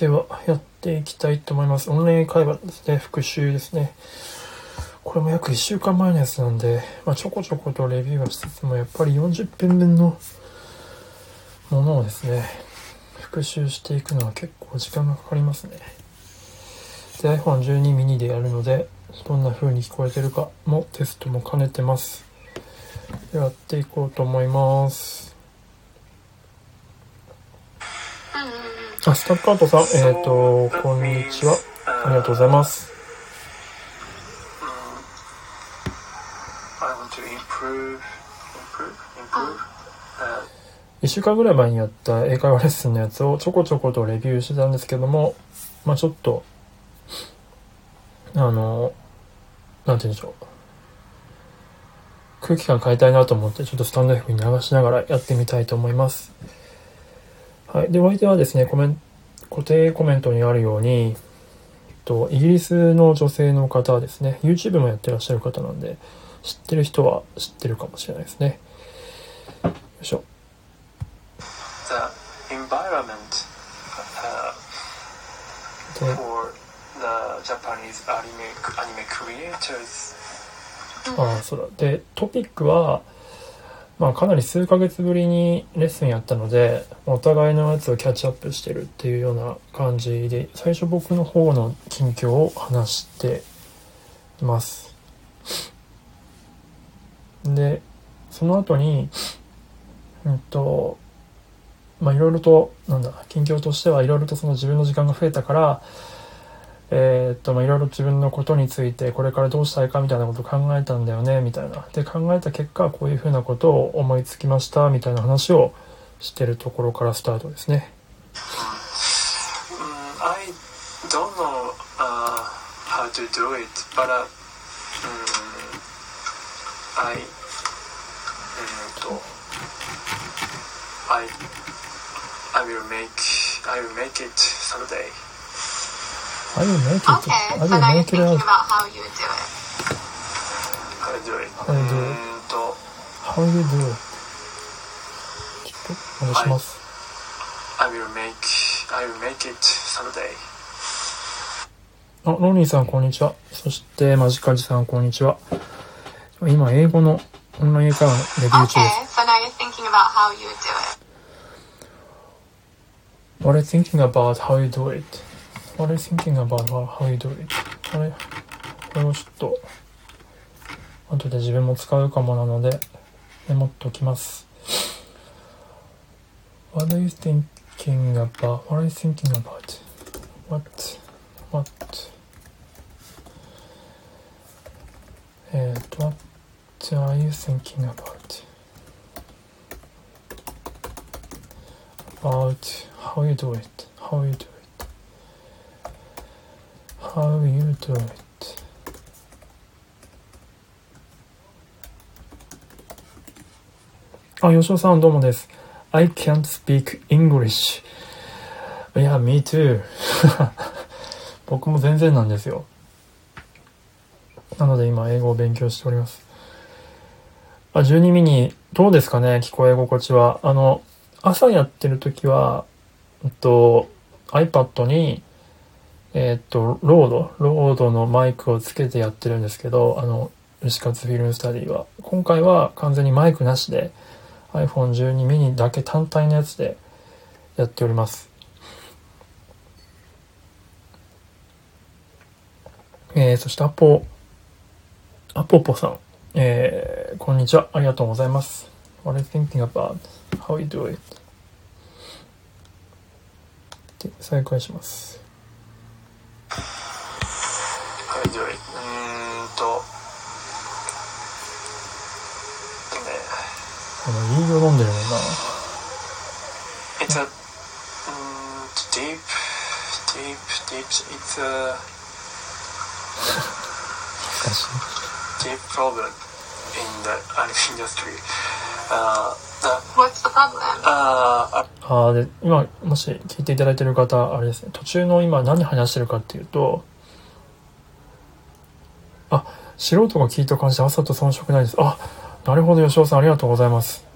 では、やっていきたいと思います。オンライン会話ですね。復習ですね。これも約1週間前のやつなんで、まあ、ちょこちょことレビューはしつつも、やっぱり40分分のものをですね、復習していくのは結構時間がかかりますね。で、iPhone12 mini でやるので、どんな風に聞こえてるかもテストも兼ねてます。やっていこうと思います。あ、スタッカートさん、えっ、と、こんにちは。ありがとうございます。I want to improve, improve, improve. Uh, 1週間ぐらい前にやった英会話レッスンのやつをちょこちょことレビューしてたんですけども、まあちょっと、あの、なんて言うんでしょう。空気感変えたいなと思って、ちょっとスタンド F に流しながらやってみたいと思います。はい。で、お相手はですね、コメン固定コメントにあるように、えっと、イギリスの女性の方はですね、YouTube もやってらっしゃる方なんで、知ってる人は知ってるかもしれないですね。よいしょ。the environment uh, で for the Japanese anime anime creators. ああ、そうだ。で、トピックは、まあかなり数ヶ月ぶりにレッスンやったので、お互いのやつをキャッチアップしてるっていうような感じで、最初僕の方の近況を話しています。で、その後に、うんと、まあいろいろと、なんだ、近況としてはいろいろとその自分の時間が増えたから、えーっと、まあ、いろいろ自分のことについて、これからどうしたいかみたいなことを考えたんだよね、みたいな。で、考えた結果、こういうふうなことを思いつきました、みたいな話をしてるところからスタートですね。Mm, I don't know uh, how to do it, but uh, mm, I mm, to- I I will make I will make it someday. I will make it. Okay, I so will now you're make it thinking out. about how you would do it. How to do it? How to do it. うんと How you do it? ちょっと、お願いします。I will make I will make it someday. あ、ロニーさん、こんにちは。そして、マジカジさん、こんにちは。今、英語のオンライン英会話のレビュー中 Okay, です。so now you're thinking about how you would do it. What are you thinking about how you do it? What are you thinking about how you do it? これ、これをちょっと、後で自分も使うかもなので、メモっときます。What are you thinking about? What are you thinking about? What? What? えっと、What are you thinking about? about how you do it, how you do it, how you do it? あ、吉尾さんどうもです。I can't speak English. いや、me too. 僕も全然なんですよ。なので今英語を勉強しております。あ、12ミニ、どうですかね？聞こえ心地は。あの、朝やってる時は、えっと、iPad に、えっと、 RODE、RODE のマイクをつけてやってるんですけど、あの、牛活 film study は。今回は完全にマイクなしで、iPhone12 mini だけ単体のやつでやっております。えー、そしてアポ、アポポさん、えー、こんにちは。ありがとうございます。What are you thinking about? How you do it? で、再開します。あの、いいよ飲んでるもんな。It's a mm, deep, deep, deep. It's a 恥ずかしい。deep problem in the anime industry. Uh, the, What's the problem? uh, ああ、で、今、もし聞いていただいてる方、あれですね、途中の今何話してるかっていうと、あ、素人が聞いた感じで朝と遜色ないです。あ、なるほど、吉尾さん、ありがとうございます。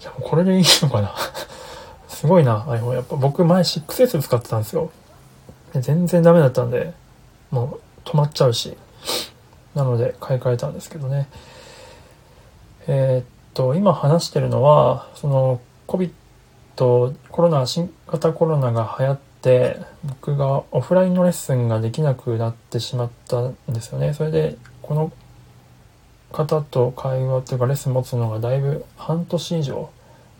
じゃこれでいいのかな？すごいな iPhone やっぱ僕前 6S 使ってたんですよ。全然ダメだったんでもう止まっちゃうし。なので買い替えたんですけどね。えーっと今話してるのはその COVID コロナ新型コロナが流行って僕がオフラインのレッスンができなくなってしまったんですよね。それでこの方と会話というかレッスン持つのがだいぶ半年以上。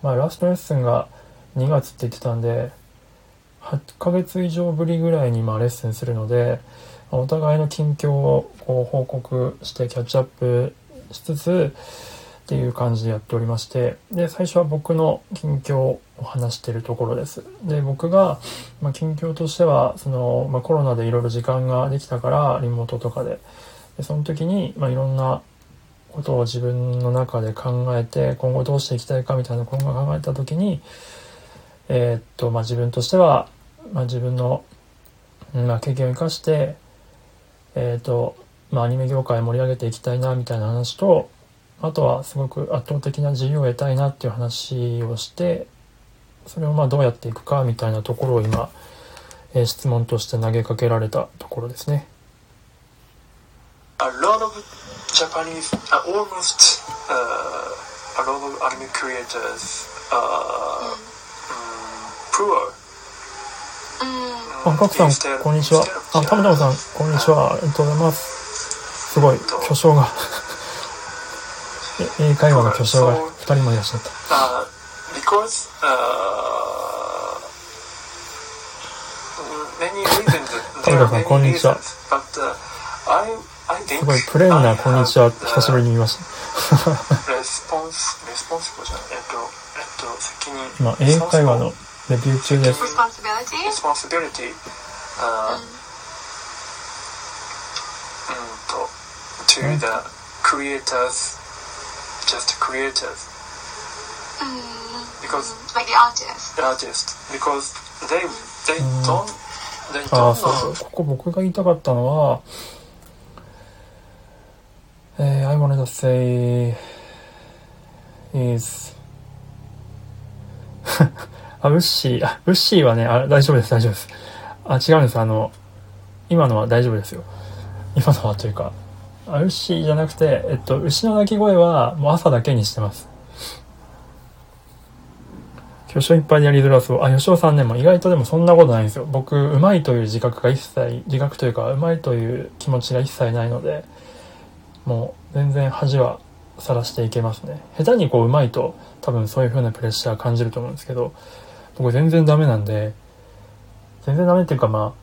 まあラストレッスンが2月って言ってたんで8ヶ月以上ぶりぐらいにまあレッスンするのでお互いの近況をこう報告してキャッチアップしつつっていう感じでやっておりましてで最初は僕の近況を話してるところです。で僕が、ま、近況としてはその、ま、コロナでいろいろ時間ができたからリモートとかで。でその時に、まあ、いろんなことを自分の中で考えて今後どうしていきたいかみたいなことを考えた時にえーっとまあ自分としては、まあ、自分の、まあ、経験を生かしてえーっとま、アニメ業界盛り上げていきたいなみたいな話とあとはすごく圧倒的な自由を得たいなっていう話をしてそれをまあどうやっていくかみたいなところを今、えー質問として投げかけられたところですね。Japanese, uh, almost uh, a lot of anime creators are um, poor. うん。あ、カクさんこんにちは。あ、たむたむさんこんにちは。ありがとうございます。すごい巨匠がえ英会話の巨匠が2人もいらっしゃった。Uh, because uh, many reasons. there are 田村さんこんにちは But uh, I, すごいプレーなこんにちは。久しぶりに見。スポンス、レスポンスポじゃないえっと、えっと、責任。まあ、英会話のレビュー中です。レスポンシビリティ。うん。と、to the creators, just creators. Because they don't ああそうそう。ここ僕が言いたかったのはえー I wanted to say is あ、ウッシー、あ、ウッシーはね、あ、大丈夫です、大丈夫です。あ、違うんです。あの、今のは大丈夫ですよ。今のはというか、あウッシーじゃなくて、えっと、牛の鳴き声はもう朝だけにしてます。巨匠いっぱいでやりづらそう。あ、吉尾さんね、もう意外とでもそんなことないんですよ。僕、うまいという自覚が一切、自覚というか、うまいという気持ちが一切ないので、もう全然恥はさらしていけますね。下手にこう、うまいと、多分そういう風なプレッシャー感じると思うんですけど、僕全然ダメなんで、全然ダメっていうかま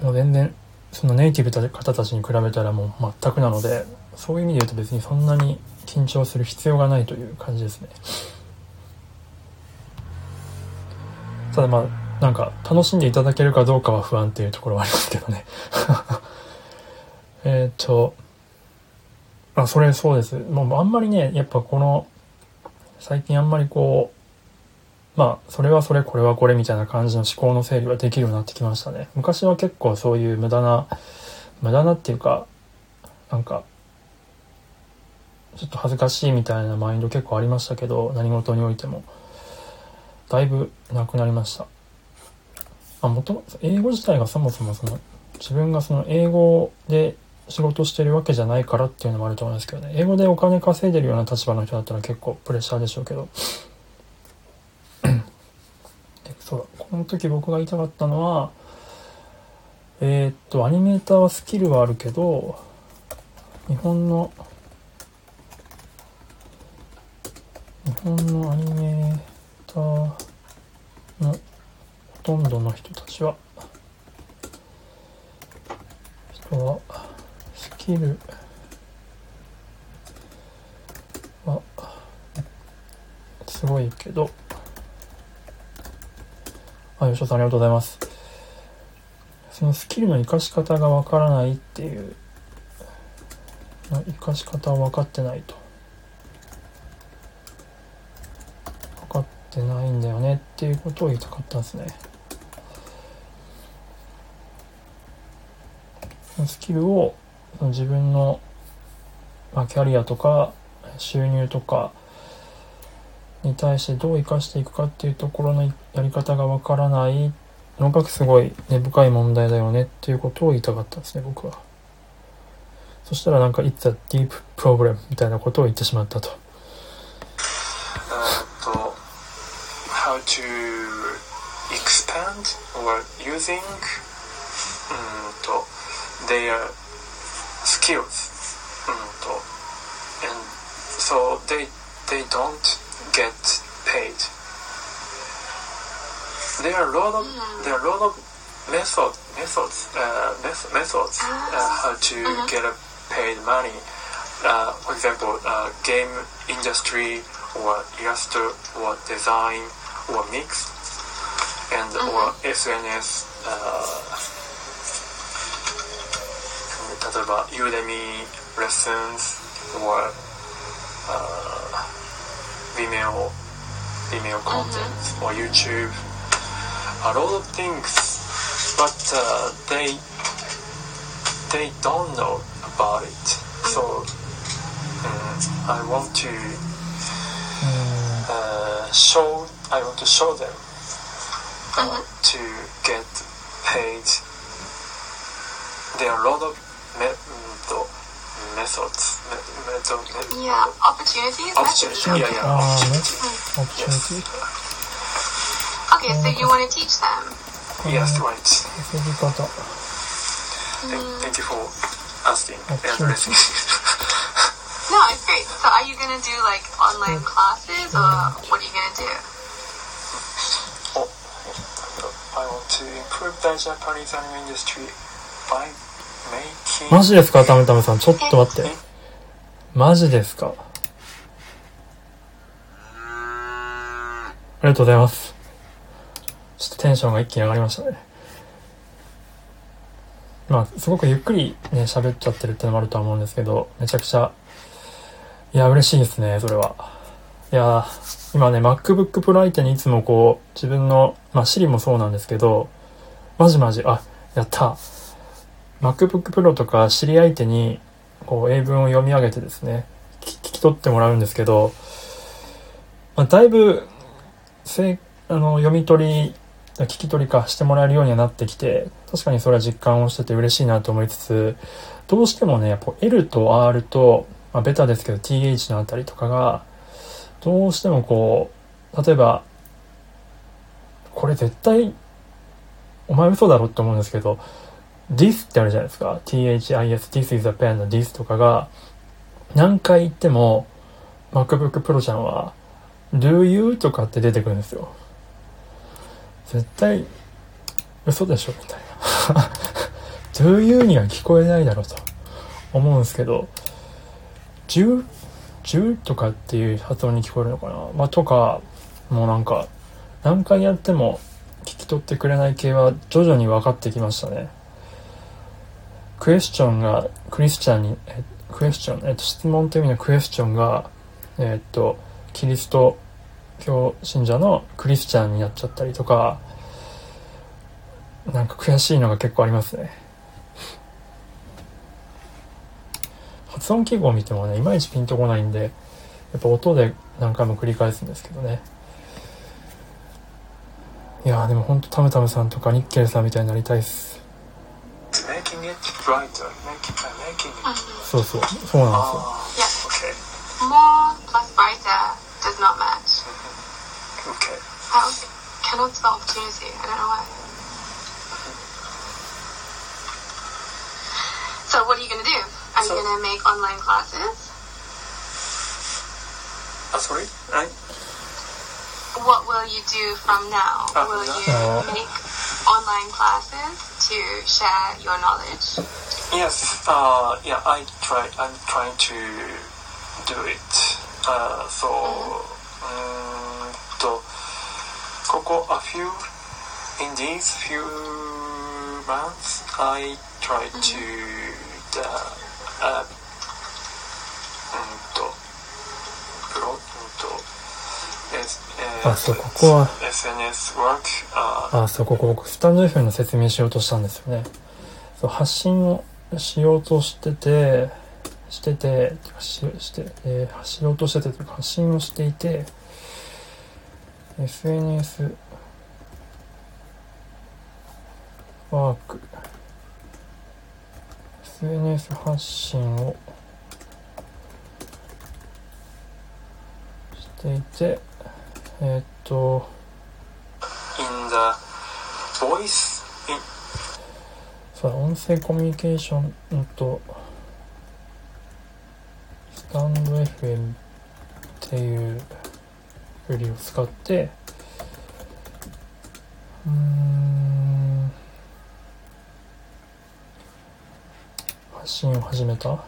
あ、もう全然、そのネイティブの方たちに比べたらもう全くなので、そういう意味で言うと別にそんなに緊張する必要がないという感じですね。ただまあなんか楽しんでいただけるかどうかは不安っていうところはありますけどねえっとあそれそうです。もうあんまりねやっぱこの最近あんまりこうまあそれはそれこれはこれみたいな感じの思考の整理はできるようになってきましたね。昔は結構そういう無駄な無駄なっていうかなんかちょっと恥ずかしいみたいなマインド結構ありましたけど何事においても。だいぶなくなりました。あもとも英語自体がそもそもその自分がその英語で仕事してるわけじゃないからっていうのもあると思うんですけどね。英語でお金稼いでるような立場の人だったら結構プレッシャーでしょうけど。でそうだ。この時僕が言いたかったのはえーっとアニメーターはスキルはあるけど日本の日本のアニメーターのほとんどの人たちは人はスキルはすごいけど。あ吉尾さんありがとうございます。そのスキルの活かし方がわからないっていう。活かし方を分かってないと。分かってないんだよねっていうことを言いたかったんですね。スキルをその自分の、まあ、キャリアとか収入とかに対してどう生かしていくかっていうところのやり方がわからないのがすごい根深い問題だよねっていうことを言いたかったんですね僕は。そしたらなんか「It's a deep problem」みたいなことを言ってしまったと。how to expand or using うーんと their skills. Mm, oh. And so they, they don't get paid. There are a lot of, there are a lot of method, methods, uh, methods ah, uh, how to uh-huh. get paid money. Uh, for example, uh, game industry or illustrator or design or mix and or uh-huh. SNS 例えば Udemy lessons or あー Vimeo Vimeo content or YouTube a lot of things but uh, they they don't know about it so mm, I want to う uh, show I want to show them uh, to get paid. There are a lot of me, to, methods. Me, me, yeah, opportunities. Yeah, yeah. Uh, opportunity. opportunity. Yes. Okay, so you want to teach them? Yes, right. Thank you, Kota. Thank you for asking and listening. no, it's great. So, are you gonna do like online classes, or what are you gonna do? Oh, I want to improve the Japanese anime industry by マジですかタムタムさん。ちょっと待って。マジですか？ありがとうございます。ちょっとテンションが一気に上がりましたね。まあすごくゆっくりね喋っちゃってるってのもあるとは思うんですけどめちゃくちゃいや嬉しいですねそれは。いや今ね MacBook Pro 相手にいつもこう自分のまあ Siri もそうなんですけどマジマジあやった。MacBook Pro とか知り相手にこう英文を読み上げてですね聞き取ってもらうんですけど、まあ、だいぶせあの読み取り聞き取りかしてもらえるようにはなってきて確かにそれは実感をしてて嬉しいなと思いつつどうしてもねやっぱ L と R と、まあ、ベタですけど TH のあたりとかがどうしてもこう例えばこれ絶対お前嘘だろって思うんですけど this ってあるじゃないですか。This this is a pen の this とかが。何回言っても MacBook Pro ちゃんは do you とかって出てくるんですよ。絶対嘘でしょみたいな。Do you には聞こえないだろうと。思うんですけど。10 10とかっていう発音に聞こえるのかな。まあとかもうなんか何回やっても聞き取ってくれない系は徐々に分かってきましたね。クエスチョンがクリスチャンにえクエスチョン、えっと、質問という意味のクエスチョンがえっとキリスト教信者のクリスチャンになっちゃったりとかなんか悔しいのが結構ありますね。発音記号を見てもねいまいちピンとこないんでやっぱ音で何回も繰り返すんですけどね。いやーでもほんとタムタムさんとかニッケルさんみたいになりたいっす。そうそうそうなんですよ Ah, okay. More plus brighter does not match. Okay. I also cannot spell opportunity. I don't know why. So what are you gonna do? Are So- you gonna make online classes? Ah, sorry. I, What will you do from now? Ah, Will yeah. you Uh, make online classes to share your knowledge? Yes, uh, yeah, I try. I'm trying to do it. Uh, so, uh, to, ここ a few in these few months, I try mm-hmm. to uh, uh あそうここはああそうここ僕スタンド FM の説明しようとしたんですよね。そう発信をしようとしててしててしして、えーしようとしてて発信をしていて SNS ワーク。SNS 発信をしていてえーっと。In the voice, in そうだ音声コミュニケーションうんと。スタンド FM っていうフリを使って。うーん。発信を始めた。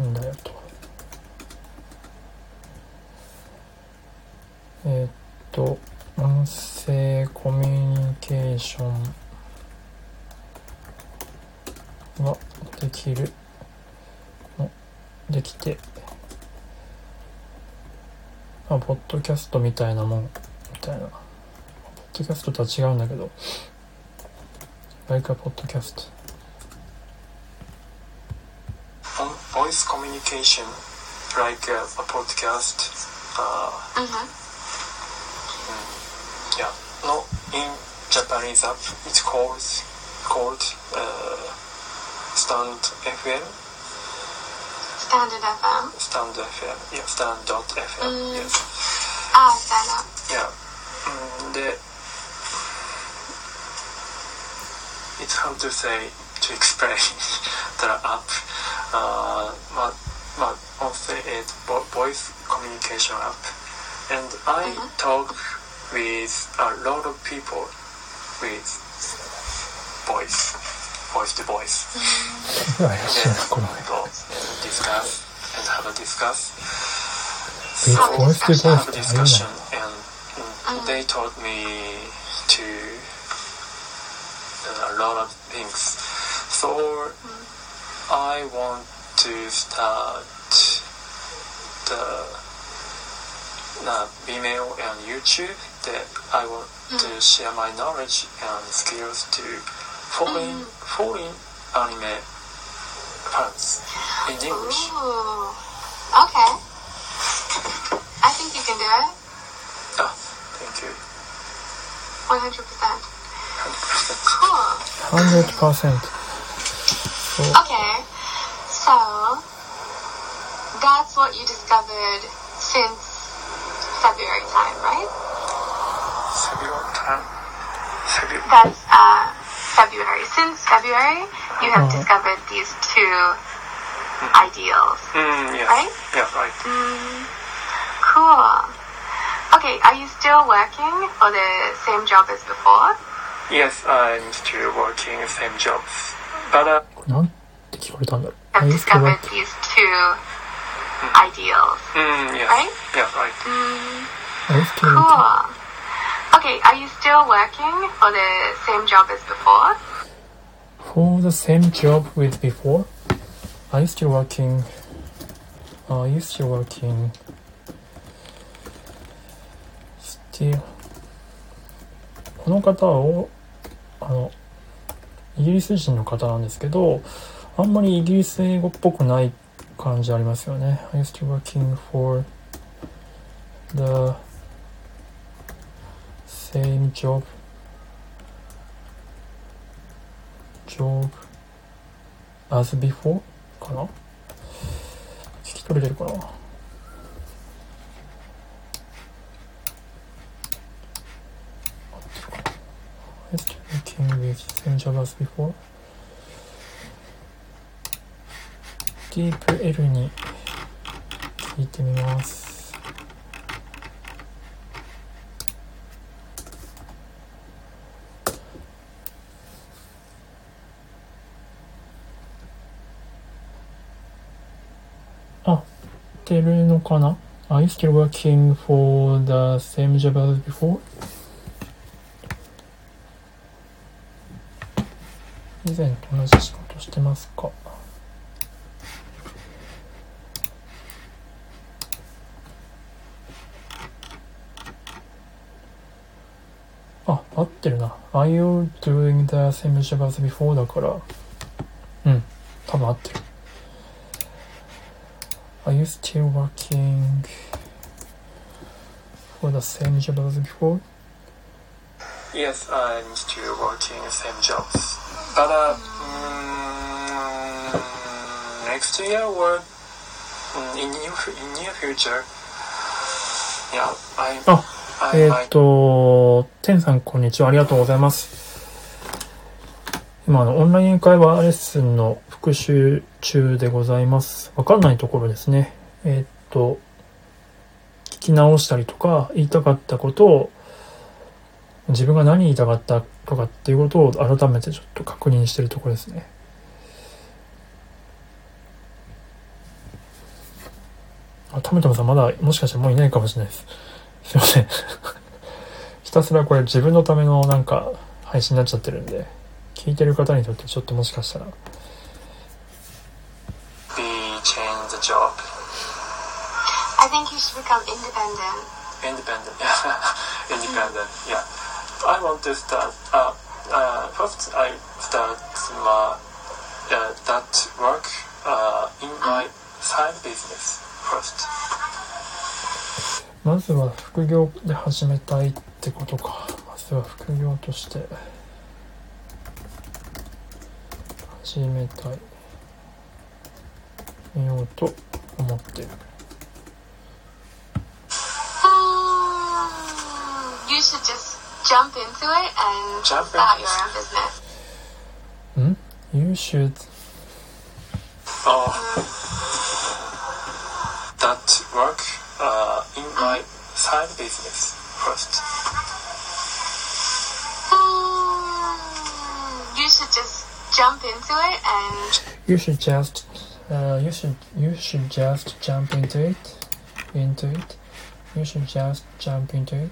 んだよとえーっと音声コミュニケーションができるのできてあポッドキャストみたいなもんみたいなポッドキャストとは違うんだけど like a podcast on voice communication, like a, a podcast. Uh, Mm-hmm. Yeah, no, in Japanese app, it's called called uh, Stand FM. Standard FM. Stand FM. Yeah, Stand dot FM. Mm. Yes. Ah, stand up. Yeah. Mm, the, it's hard to say to explain the app. Uh, but but also it's voice communication app, and I Mhm. talk with a lot of people with boys, boys to boys. then people discuss and have a discuss. So boys to boys. have a discussion ah, and they taught me to uh, a lot of things. So I want to start the the Vimeo and YouTube that I want to share my knowledge and skills to foreign foreign anime fans in English. Ooh. Okay. I think you can do it. Ah, thank you. 100%. 100%. Cool. 100%そう Okay. So, that's what you discovered since February time, right? Several time. Several. That's uh, February. Since February, you have Uh-huh. discovered these two ideals, Mm, yeah. right? Yeah, right. Mm, cool. Okay, are you still working for the same job as before? Yes, I'm still working same jobs. But uh, これなんて聞こえたんだろう Have あいつと discovered these two ideals, mm, yeah. right? Yeah, right. Mm, cool. Okay, are you still working for the same job as before? For the same job with before? Are you still working? Are you still working? Still. この方はおあのイギリス人の方なんですけどあんまりイギリス英語っぽくない感じありますよね。Are you still working for the same job? job as before かな聞き取れてるかな合ってるかな I still working with same job as before ディープ L に聞いてみます合ってるのかな Are you still working for the same job as before? 以前と同じ仕事してますか Are you doing the same job as before? だから、うん、多分合ってる。 Are you still working for the same job as before? Yes, I'm still working same jobs. But uh, mm, next year or mm, in near, fu- in near future, yeah, I, あ、 I えーっ might と、 てんさんこんにちは。ありがとうございます。今、あの、オンライン会話レッスンの復習中でございます。わかんないところですね。えーっと、聞き直したりとか、言いたかったことを、自分が何言いたかったとかっていうことを改めてちょっと確認してるところですね。あ、トメトメさんまだもしかしてもういないかもしれないです。すいません。ひたすらこれ自分のためのなんか配信になっちゃってるんで、聞いてる方にとってちょっともしかしたら、be change the job. I think you should become independent. Independent, yeah. Independent, yeah. I want to start, uh, uh, first I start my, uh, that work, uh, in my side business first. まずは副業で始めたいってことか。まずは副業として始めたい。みようと思ってる。Hmm, you should just jump into it and Jump start into your it. own business. ん ?You should Oh, that work, uh, in my side business first. Hmm, you should just jump into it and You should just, uh, you should, you should just jump into it, into it. You should just jump into it.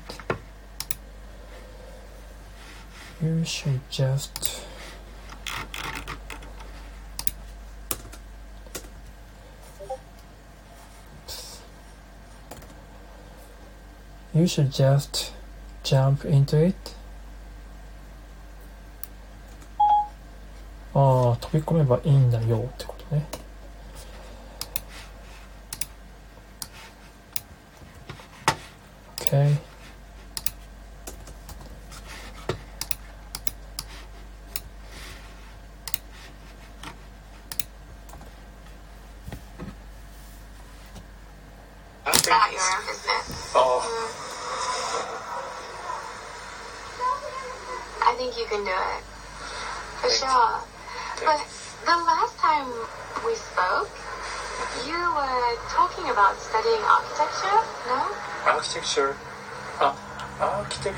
You should just. You should just jump into it. ああ、飛び込めばいいんだよってことね。OK。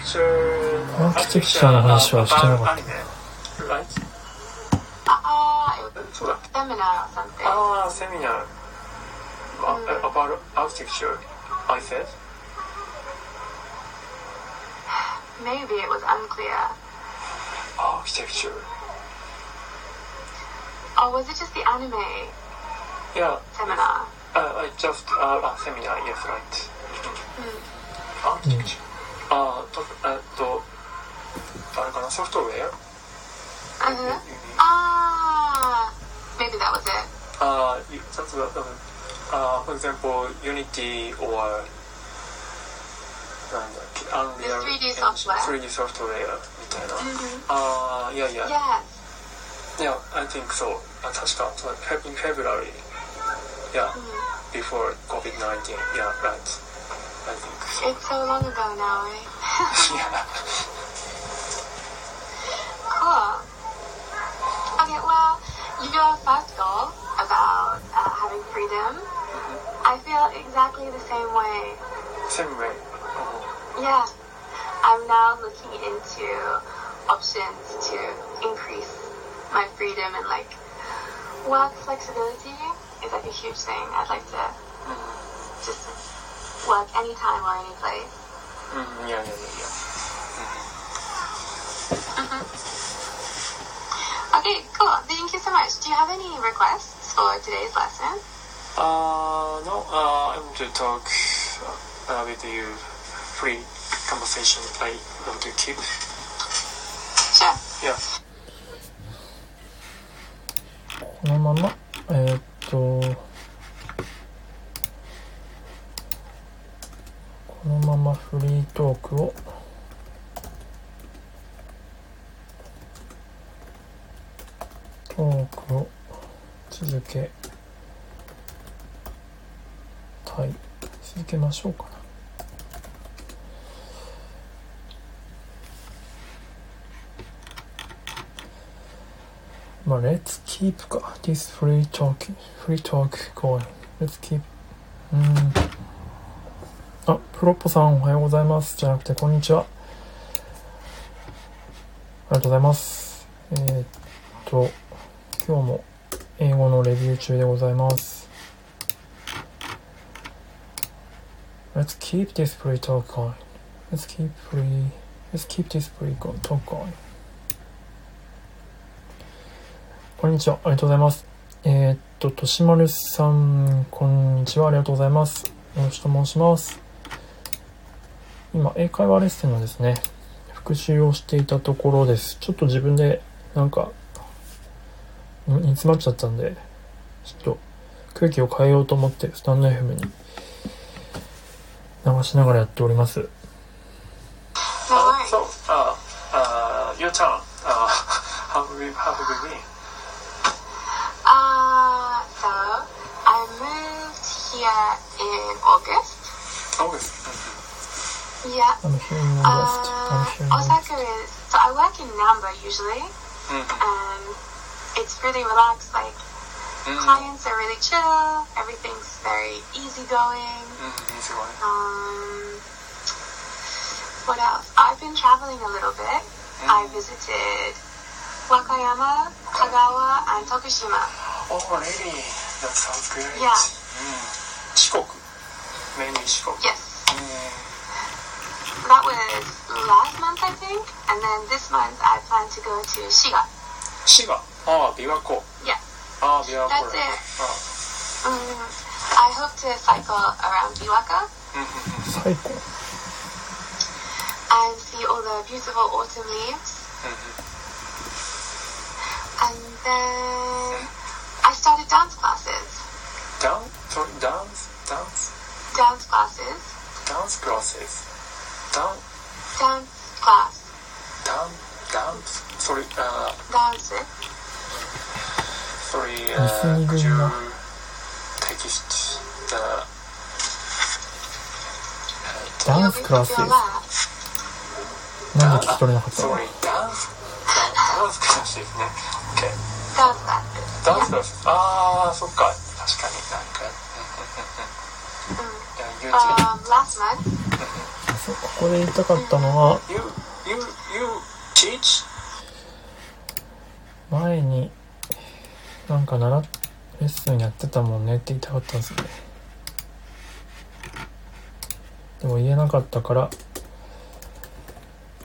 architecture, Architecture の話はしてなかった anime, right? Ah, it was そうだ。 a seminar or something. ああ、セミナー。あ about architecture, I said. Maybe it was unclear. Architecture. Or was it just the anime Yeah. seminar? Uh, I just, uh, uh, seminar, yes, right. Architecture. あーと、えっと、あれかな、ソフトウェア Uh-huh. Ah, maybe that was it. ああ、you- that's what, um, uh, for example, Unity or なんだっけ、Unreal The 3D Engine- software. 3D ソフトウェアみたいな。 Mhm. ああ、いやいや、 Yes. Yeah, I think so. あ確か、そう Fe- in February. Yeah, before COVID-19. Yeah, right. I think so. It's so long ago now, right? yeah. Cool. Okay, well, your first goal about uh, having freedom, mm-hmm. I feel exactly the same way. Same way. Oh, Yeah. I'm now looking into options to increase my freedom and like work flexibility is like a huge thing. I'd like to mm-hmm. just work anytime or any place. うん、いやいやいやいや。 Okay, cool. Thank you so much. Do you have any requests for today's lesson? Uh, no, uh, I want to talk uh, with you free conversation I want to keep. Sure. Yeah. このまま、えーっと、 このままフリートークをトークを続けたい続けましょうかなまあ Let's keep this free talk free talk going Let's keep うんあプロッポさんおはようございますじゃなくてこんにちはありがとうございますえーっと今日も英語のレビュー中でございます Let's keep this free talk going Let's keep free Let's keep this free talk going こんにちは。ありがとうございます。えーっと、としまるさん、こんにちは。ありがとうございます。よろしくと申します。今英会話レッスンのですね復習をしていたところですちょっと自分でなんか煮詰まっちゃったんでちょっと空気を変えようと思ってスタンド FM に流しながらやっております So, uh, uh, your turn. Uh, how have you, how have you been? Uh, so, I moved here in August. August? Yeah. I'm here in uh. I'm here in Osaka is so I work in Namba usually, mm -hmm. and it's really relaxed. Like mm -hmm. clients are really chill. Everything's very easygoing. Mm -hmm. Um, what else? I've been traveling a little bit. I mm-hmm. visited Wakayama, Kagawa, and Tokushima. Oh, really? That sounds. Yeah. Mm. Shikoku, mainly Shikoku. Yes that was last month, I think. And then this month, I plan to go to Shiga. Shiga? Ah, Biwako. Yeah. Ah, Biwako. That's it. Ah. Um, I hope to cycle around Biwako. cycle. And see all the beautiful autumn leaves. Mm-hmm. and then I started dance classes. Dance? Dance? Dance? Dance classes. Dance classes. ダンダンーダンダンそれあダンスそれあダンスクラスなんで聞き取れなかったのダンスダンスクラスですね。OK ダンスダンスクラスああそっか。確かになんか。うん、uh, last month ここで言いたかったのは前になんか習っレッスンやってたもんねって言いたかったんですよね。でも言えなかったから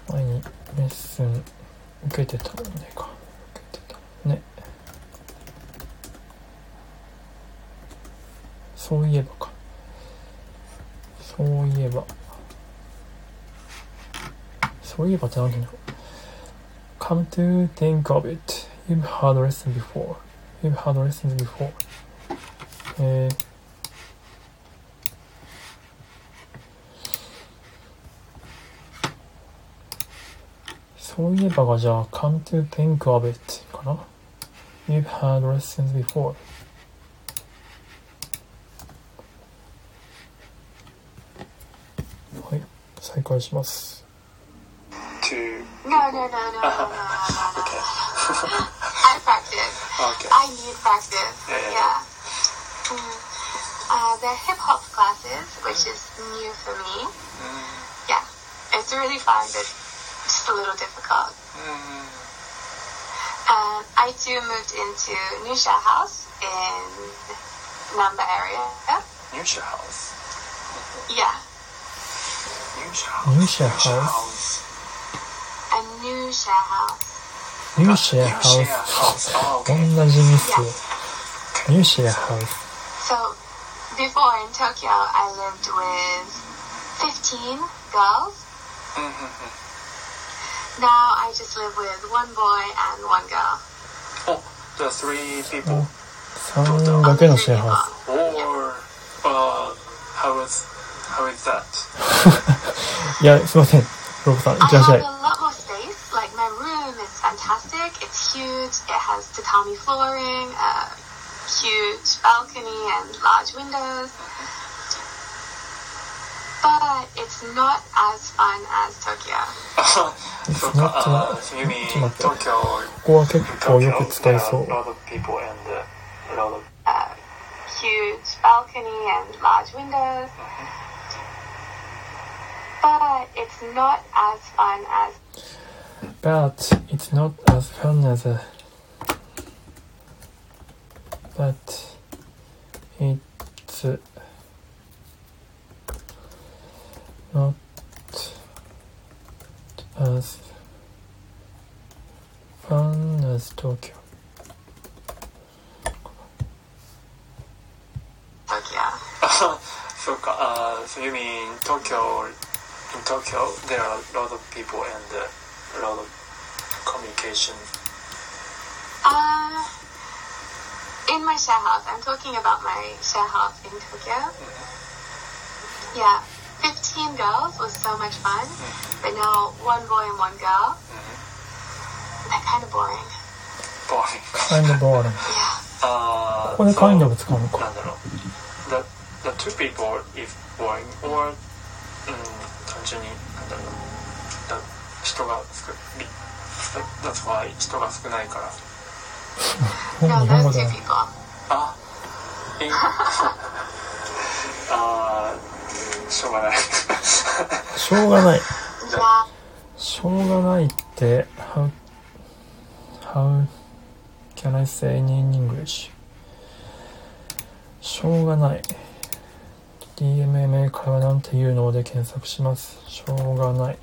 前にレッスン受けてたもんねか。受けてたね。そういえばか。そういえば。そういえばって何だろう Come to think of it, you've had lessons before. You've had lessons before. えーそういえばがじゃあ Come to think of it かな You've had lessons before. はい、再開します。No, no, no, no. no, okay. I practice. Okay. I need practice. Yeah. yeah, yeah. Mm. Uh, the hip hop classes, which is new for me. Mm. Yeah, it's really fun, but just a little difficult. Mm. Uh, I too moved into Nusha House in Namba area. Nusha House. Yeah. Nusha House. Nusha House. A new share house. New share house. New share house. Oh, okay. 同じミス。Yeah. New share house. So, before in Tokyo, I lived with 15 girls. Mm-hmm. Now I just live with one boy and one girl. Oh, the three people. 3人だけのシェアハウス。Or, uh, how is, how is that? いや、すいません。ロボさん、いってらっしゃい。fantastic. It's huge. It has tatami flooring, a huge balcony, and large windows. But it's not as fun as Tokyo. そうか、あー、you mean ちょっと待って東京ここは結構よく使えそ There are う a。lot of people and uh, a lot of A huge balcony and large windows. But it's not as fun as but it's not as fun as a but it's uh, not as fun as Tokyo. so, uh, so you mean Tokyo? In Tokyo, there are a lot of people and uh, a lot of communication. Uh, in my share house, I'm talking about my share house in Tokyo. Yeah, 15 girls was so much fun, but now one boy and one girl. They're kind of boring. Boring. kind of boring. Yeah. あーここで kind of 使うのか。なんだろう the, the two people if boring or うん単純になんだろうだ人が少 ない that's why 人が少ないから日本語.あいあーしょうがないしょうがない。しょうがないって、how, how can I say in English? しょうがない。DMMA 会話なんていうので検索します。しょうがない。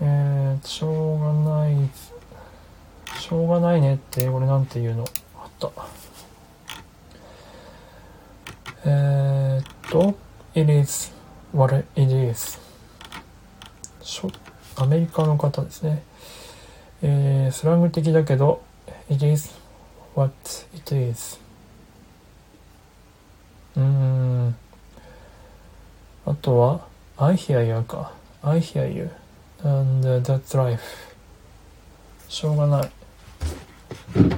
えー、しょうがない。しょうがないねって英語でなんていうの？あった。えー、っと、it is what it is. しょアメリカの方ですね。えー、スラング的だけど、it is what it is. うーん。あとは、I hear you か。I hear you. And that's life. しょうがない。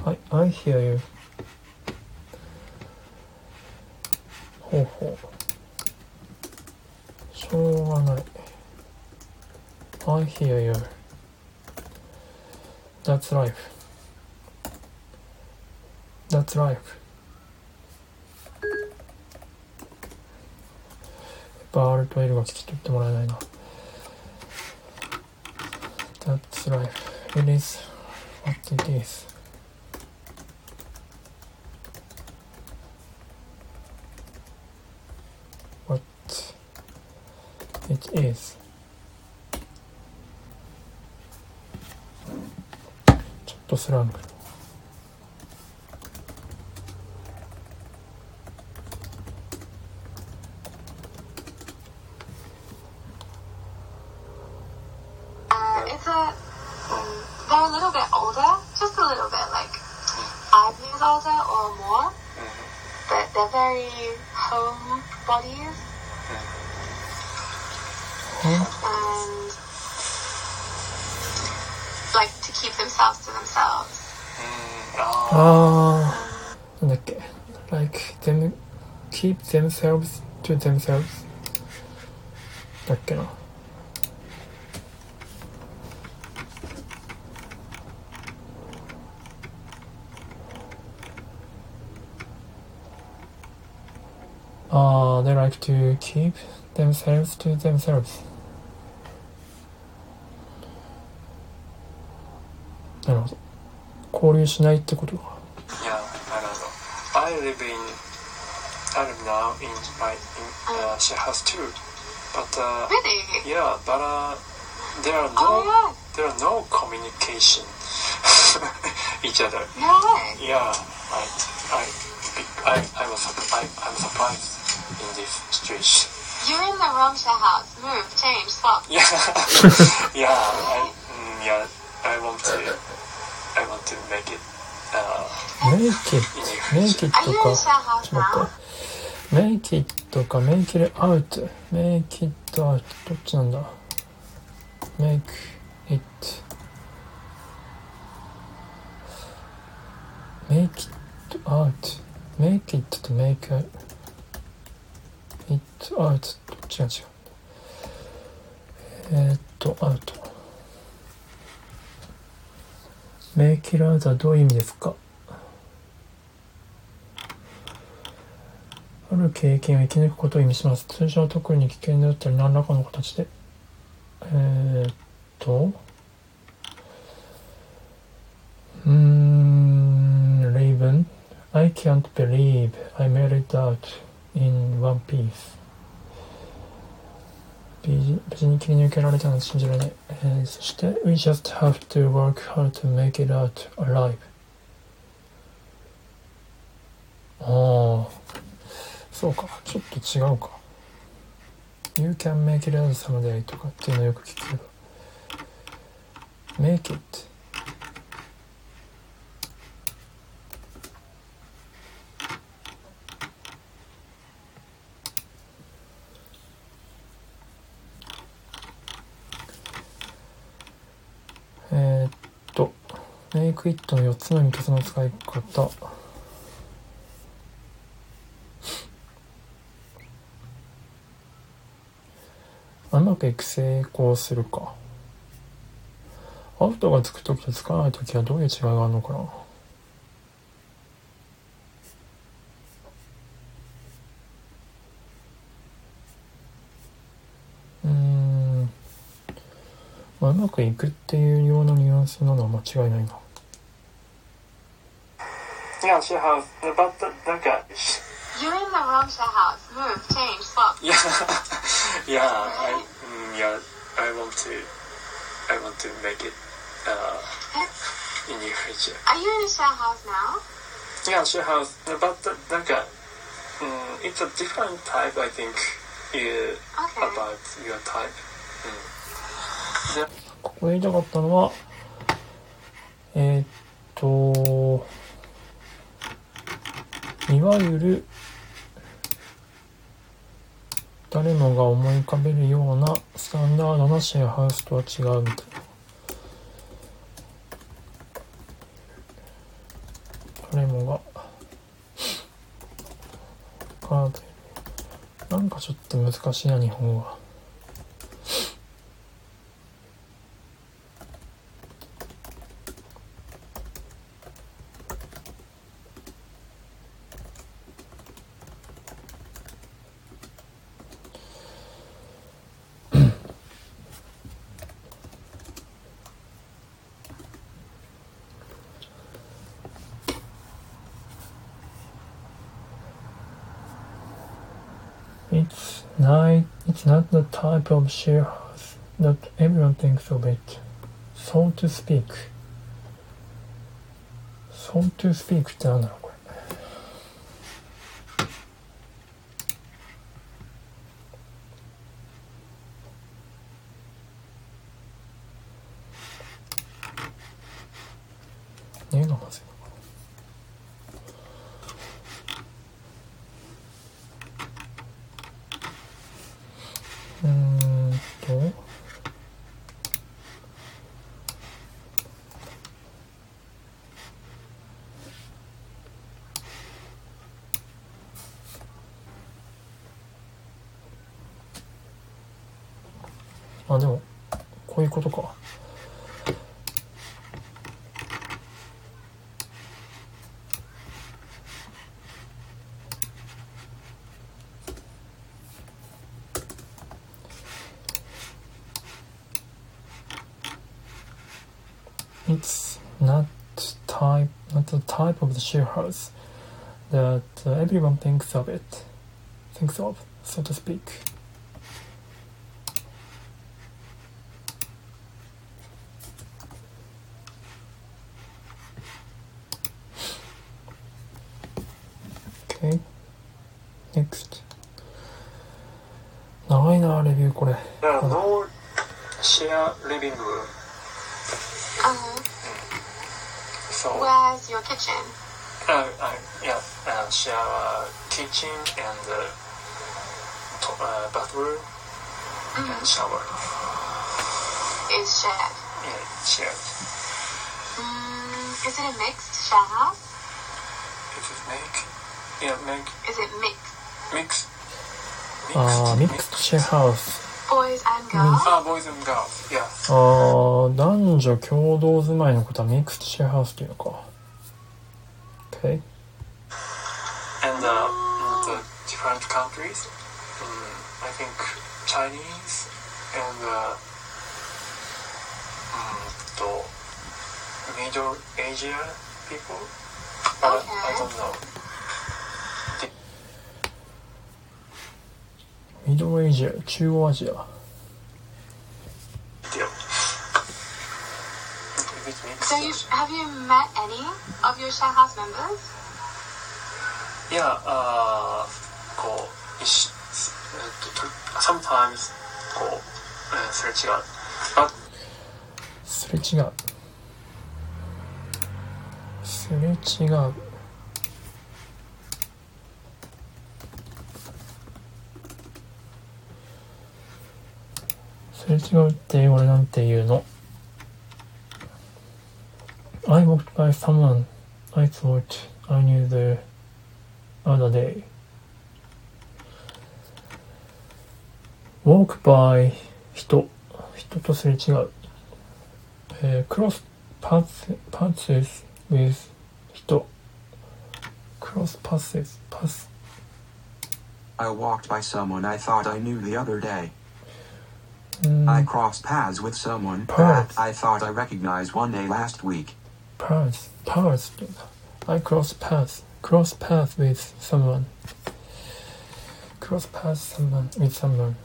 はい、I hear you. ほうほう。しょうがない。I hear you. That's life. That's life. やっぱ R と L が聞き取ってもらえないな。That's life. It is what it is. What it is. ちょっとスラング。Themselves to themselves. だっけな。あー、they like to keep themselves to themselves. なるほど。交流しないってことか。live now in my in, uh, she has two but uh, Really? yeah but uh, there are Oh no there are no communication each other yeah. No way. yeah I I I, I was surp- I, I'm surprised in this situation You're in the wrong share house. Move, change, swap. yeah yeah I, mm, yeah I want to I want to make it uh, メイキット、メイキッ Are ト you か in。share house ちょっと待 now? って。 make it か、 make it out。 make it out。どっちなんだ？ make、it。 make it out。 make it と make、it out。どっちが違うえー、っと、 out。メイキルアウトはどういう意味ですか？る経験を生き抜くことを意味します。通常は特に危険であったり何らかの形で。えー、っと、うーん、レイブン I can't believe I made it out in one piece. 無事無事に切り抜けられたのは信じられない。えーそして、We just have to work hard to make it out alive. ああ。そうか、ちょっと違うか。You can make it out someday とかっていうのよく聞くけど。make it。えーっと、make it の4つの3つの使い方。くいく成功するか。アウトがつくときとつかないときはどういう違いがあるのかなうーん。まあ、うまくいくっていうようなニュアンスなのは間違いないな。yeah, share house. But uh, なんか You're in the wrong share house. Move, change, swap. yeah, yeah, I mm, yeah, I want to, I want to make it uh, in near future. Are you in a share house now? Yeah, share house. But uh, なんか mm, it's a different type. I think you Okay. about your type. ここで言いたかったのは、えーっと、いわゆる、誰もが思い浮かべるようなスタンダードなシェアハウスとは違うみたいな。誰もが、なんかちょっと難しいな、日本は。type of share house that everyone thinks of it, so to speak. so to speak ってなんだろう type of the share house that uh, everyone thinks of it, thinks of, so to speak. Uh, uh, yeah, uh, shower, kitchen, and uh, to, uh, bathroom and shower. Is shared. Yeah, shared. Mm, is it a mixed share house? Is it make? Yeah, make Is it mixed? mix. ああ、ミックスシェアハウス。Boys and girls? Ah, boys and girls. Yeah. ああ、男女共同住まいのことはミックスシェアハウスっていうのか。OK。 And uh, the different countries. Um, I think Chinese and uh, um, the Middle Asia people. But I Okay. don't know. ミドルエイジア、中央アジア。 So you have you met any of your share house members? Yeah, uh, こう、一、sometimes こう、えーすれ違う。But すれ違う。すれ違う。すれ違うって英語でなんて言うの I walked by someone I thought I knew the other day. Walk by 人。人とすれ違う。えー、cross paths, paths with 人 cross paths paths I walked by someone I thought I knew the other day. うーん I crossed paths with someone Paths. that I thought I recognized one day last week. paths, paths. I cross paths, cross paths with someone. Cross paths someone with someone.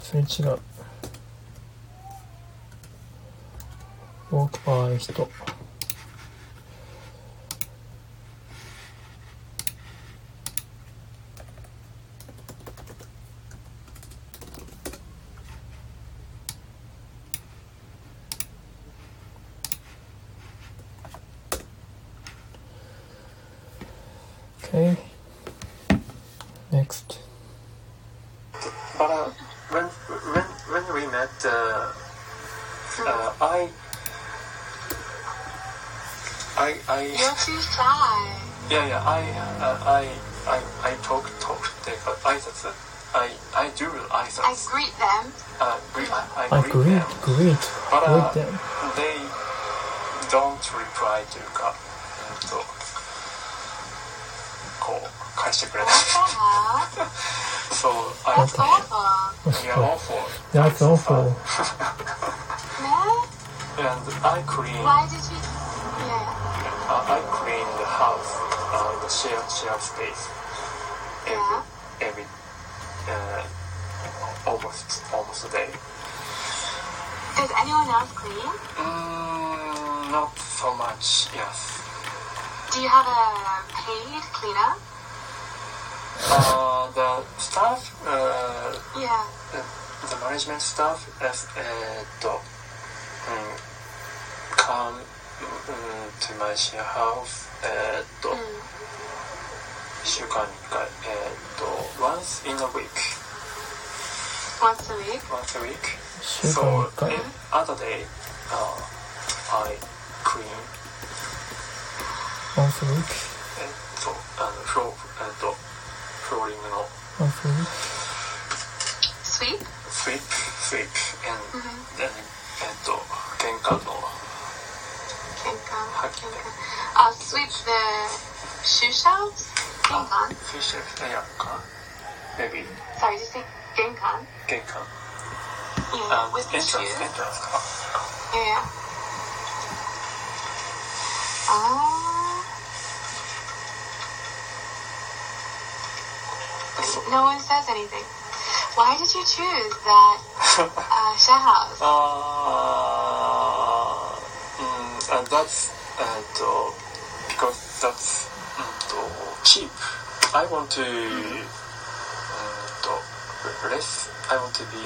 Switch up. Walk by stop. Okay. Next. Uh, when, when, when we met, uh, uh, I, I, You're too shy. Yeah, yeah. I, uh, I, I, I talk, talk. They got license. I, I do license. I greet them. Uh, greet, I, I, I greet, greet them. Greet, but, uh, greet them. してくれない What the heck? so I That's awful. yeah awful That's awful. Man, and I clean why did you? Yeah. Uh, I clean the house, uh, the share share space every Yeah. every uh, almost almost a day. Does anyone else clean? Mm, not so much. Yes. Do you have a paid cleaner? the staff, uh, yeah. the, the management staff, uh, mm, come eh っと、うん、come mm, mm, to my share house えー、っと、うん、週間に1回えー、っと once in a week. Once a week? once a week. So other day uh, I clean once a week. えっとあの floor えっと throwing den opp. Okay. Sweep? Sweep, sweep. Mm-hmm. En, mm no. Kenkan, kenkan. I'll sweep the shoe shelves. Genkan. Ah, shoe shelves, uh, yeah. Maybe. Sorry, you say genkan. Genkan. Yeah, um, with entrance, the shoes. Entrance. Oh. Yeah, yeah. Ah. No one says anything. Why did you choose that uh, house? Uh, mm, and that's and uh, because that's mm, uh, cheap. I want to mm, uh, less. I want to be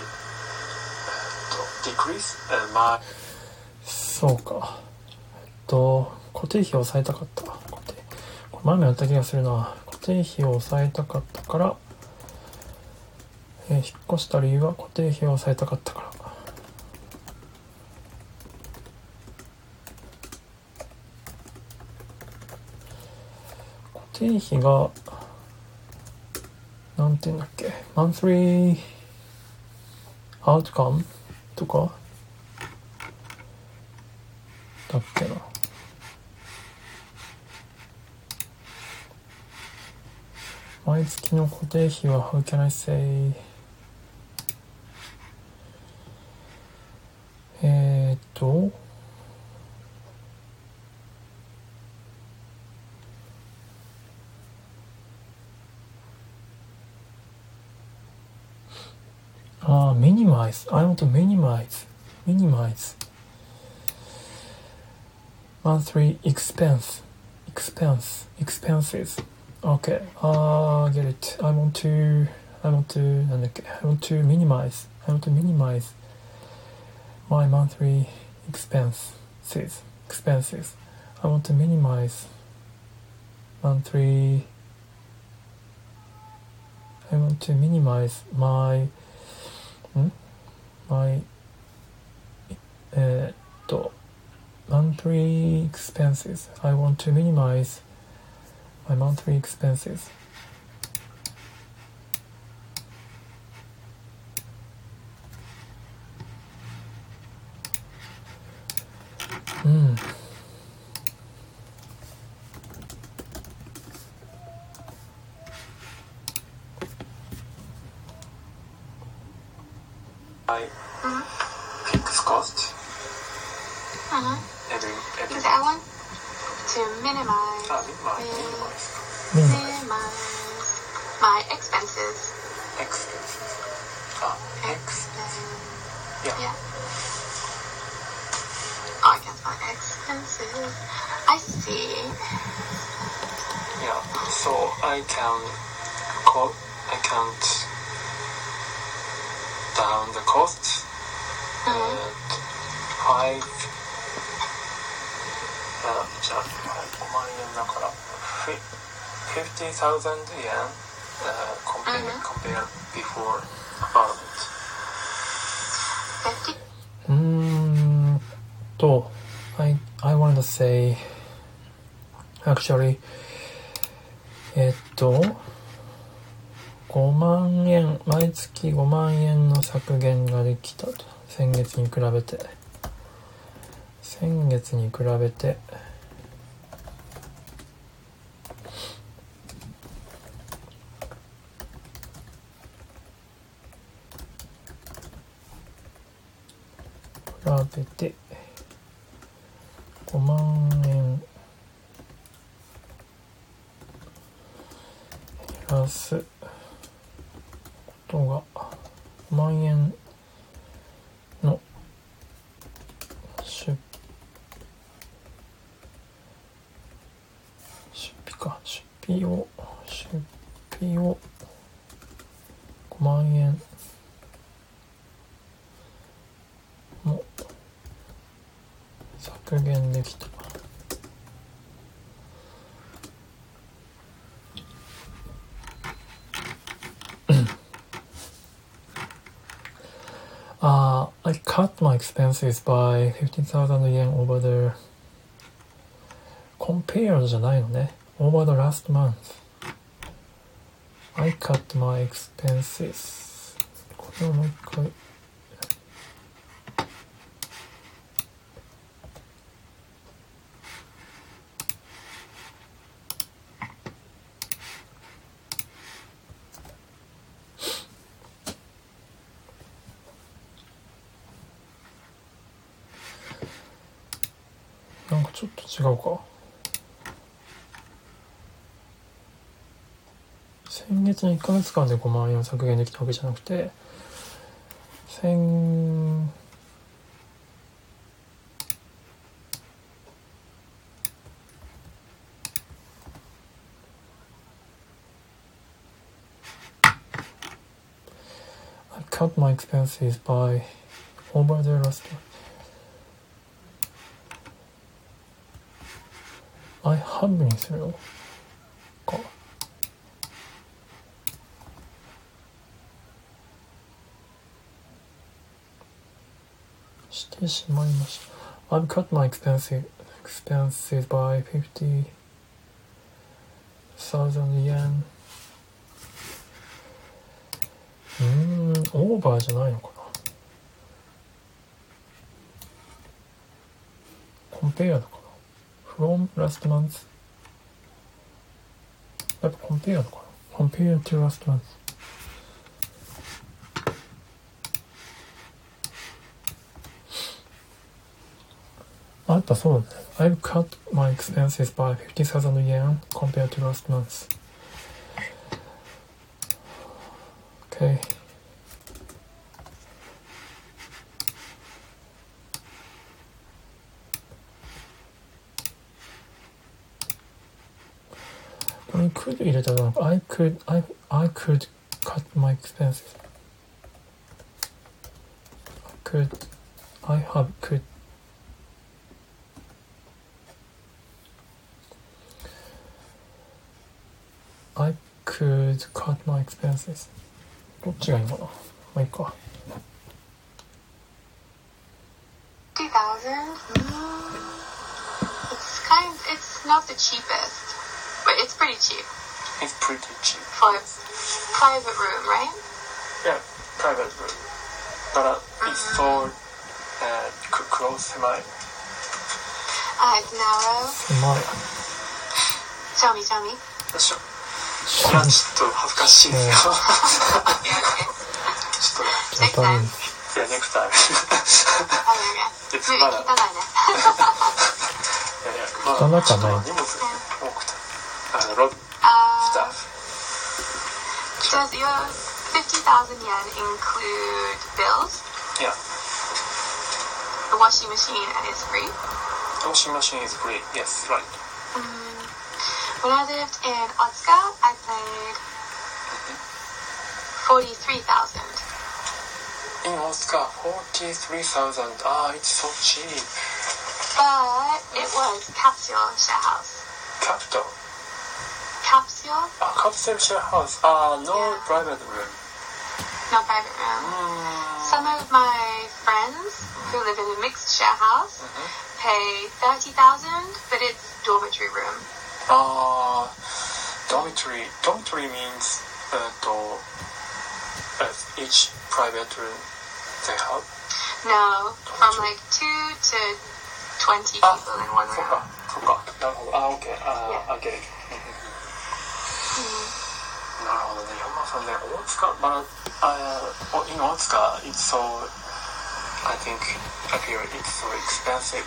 decrease uh, my そうかえっと固定費を抑えたかった固定これ前もやった気がするな固定費を抑えたかったから、えー引っ越した理由は固定費を抑えたかったから。固定費がなんて言うんだっけ？マンスリーアウトカムとか？だっけな。毎月の固定費は How can I say tool. Ah, minimize. I want to minimize. Minimize. Monthly expense. Expense. Expenses. Okay. Ah, get it. I want to. I want to. I want to minimize. I want to minimize my monthly expenses expenses. I want to minimize monthly I want to minimize my hmm? my uh, monthly expenses. I want to minimize my monthly expenses. x. Yeah. yeah. Oh, I guess my expenses. I see. Yeah. So I can co- I can't down the cost. Mm. Uh, five. Uh, just fifty thousand yen uh, compared mm-hmm. compared before. Uh, うーんと I, I want to say actually えっと5万円毎月5万円の削減ができたと。先月に比べて。先月に比べて比べて5万円減らすことが5万円の出出費か出費を出費を5万円も削減できたあー I cut my expenses by 15,000 yen over the compared じゃないのね over the last month I cut my expenses これをもう一回なんかちょっと違うか先月の1ヶ月間で5万円を削減できたわけじゃなくて先 I cut my expenses by over the last year. 半分にするか。してしまいました。アンカ cut my expenses, expenses by 50,000うん、オーバーじゃないのかな。コンペアだか。from last month やっぱ compare だかな compare to last month あやっぱそうだね I've cut my expenses by 50,000 yen compared to last month okay これに could 入れたら I could I, I could cut my expenses I could I have could I could cut my expenses どっちがいいのかなまあいいか2000 mm, It's kind it's not the cheapest, but it's pretty cheap It's pretty cheap. for a private room, right? Yeah, private room. But uh, it's so uh, close to my. Uh, it's narrow. 狭い Show me, show me. よいしょ。いや、ちょっと恥ずかしいですよ。ちょっと、いや、ネクタイ。いつまだ、い。やいや、まだ、ちょっと荷物多くて。あの、ロッ Uh。Does your 50,000 yen include bills? Yeah. The washing machine and it's free? The washing machine is free. Yes, right. When I lived in Otsuka, I paid 43,000. In Oscar, 43,000. Ah, it's so cheap. But it was capsule share house. Capital capsule? A capsule share house. Uh, no yeah. private room. No private room. Mm. Some of my friends who live in a mixed share house mm-hmm. pay 30000 but it's dormitory room. Uh, dormitory, dormitory means a door, As each private room they have? No, dormitory. from like 2 to 20 ah, people in one room. Forgot, forgot. No, ah, okay, uh, yeah. なるほどね。4万3000円。大塚、まあ、uh, in 大塚、it's so, I think, I feel it's so expensive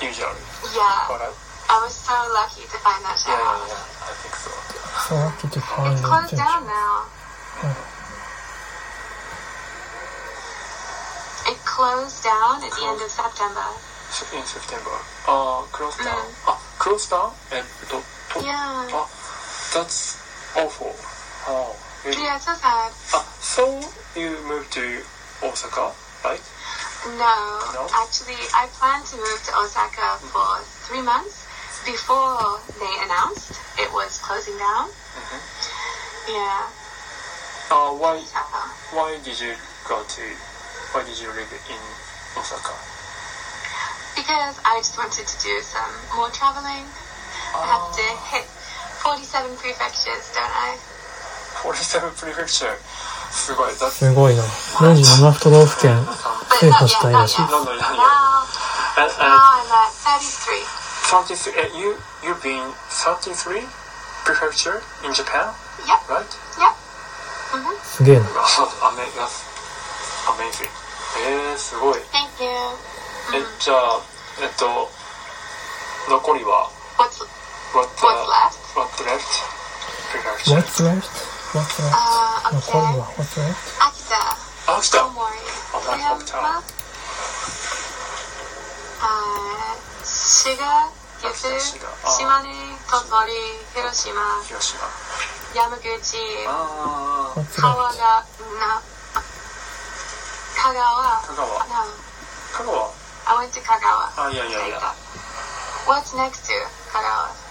usually. Yeah, But I, I was so lucky to find that share yeah, yeah, house. yeah, I think so. So lucky to find It's the closed church. down now. It closed down at the end of September. in September. Uh, close down. Mm. Ah, close down? えっと、と、 Yeah. あ、that's awful. Oh, really? Yeah, it's so sad. Ah, so you moved to Osaka, right? No, No? actually, I planned to move to Osaka for three months before they announced it was closing down. Mhm. Yeah. Uh, why, Osaka. why did you go to, why did you live in Osaka? Because I just wanted to do some more traveling. I have to hit 47 prefectures, don't I? 47 prefecture. すごい。That's すごいな47都道府県制覇したいらしい. No, no, not yet. Now, And, now and I'm at 33. 33, uh, you, you've been 33 prefecture in Japan, Yep, right? yep. Mm-hmm. すげえな amazing. えー、すごい。Thank you. え、じゃあ、えっと、残りは、What's what, what's left? What left? Prefecture. What's left? What's left? Uh, 残り okay. は What's left? Akita. あ、来た Omori. Oh, my hometown. Uh, Shiga, Gyusu, Shiga. Ah. Shimane, Tottori, Hiroshima, 広島。Yamaguchi, あ What's left? Kawaga, no, Kagawa. 香川 No, 香川 I went to Kagawa. あいやいやいや What's next to Kagawa?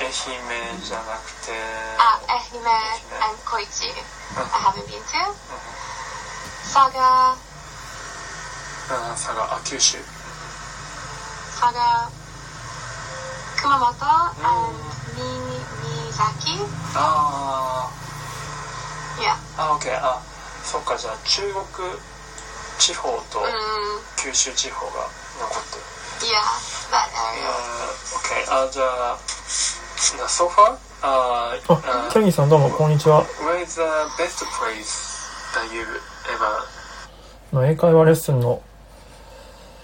愛媛じゃなくて。あ、愛媛、あ、小市。I うん。佐賀。あ、佐賀、あ、九州。佐賀。熊本、あ、崎？ああ。いや。あ、オッケー、あ、そっか、じゃあ、中国。地方と。九州地方が残ってる。いや、うん、まあ、あ、オッケー、あ、じゃあ。So far ああー、キャギーさんどうもこんにちは。Where is the best place that you ever の英会話レッスンの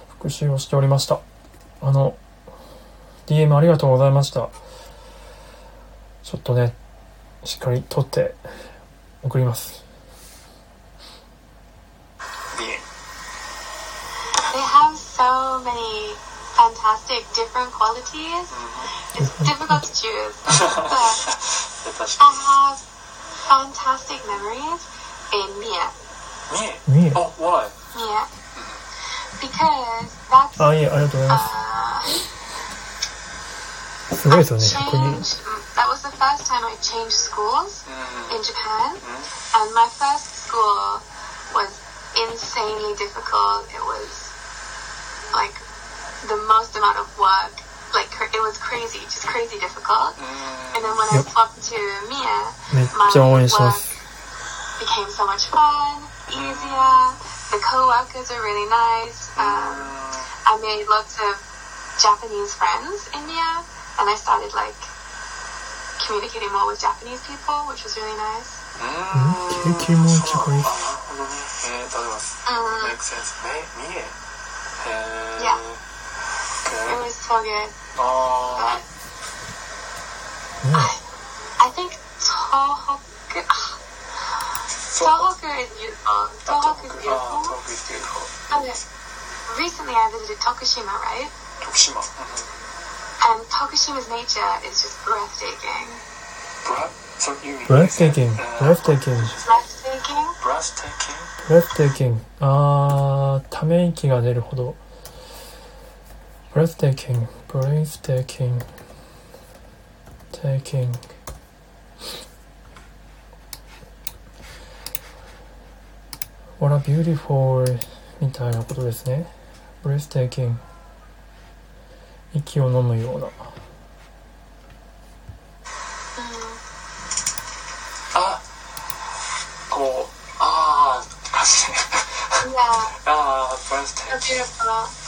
復習をしておりました。あの、DM ありがとうございました。ちょっとね、しっかり撮って送ります。They have so many fantastic different qualities. It's difficult to choose. But で確 I か have fantastic memories in Mia. にみえ。 Oh, why? Mia. Because that's あ、いえ、ありがとうございま uh, す。すごいですよね、 changed. 102。 That was the first time I changed schools うん in Japan, and my first school was insanely difficult. It was like the most amount of work. Like cra- it was crazy, just crazy difficult. うん And then when I Yep. swapped to Mia, めっちゃ応援してます。 became so much fun, easier. The co-workers are really nice. Um, I made lots of Japanese friends in Mia, and I started like communicating more with Japanese people, which was really nice. うん経験も違いそうなのあなるほどねえー、例えば Um, make sense め三重へえ Yeah. Was so good. あ But ね I think Tohoku, ah, Tohoku is beautiful. あ Tohoku is あ beautiful. 東北 is beautiful Okay. Recently, I visited Tokushima, right? 徳島 And Tokushima's nature is just breathtaking. ブラそういう意味 breathtaking, breathtaking, Breathtaking? breathtaking breathtaking. あー、ため息が出るほど。breathtaking, breathtaking, taking. What a beautiful みたいなことですね。breathtaking. 息を飲むような。 Mm. あこうああって感じ Yeah, ああ so breathtaking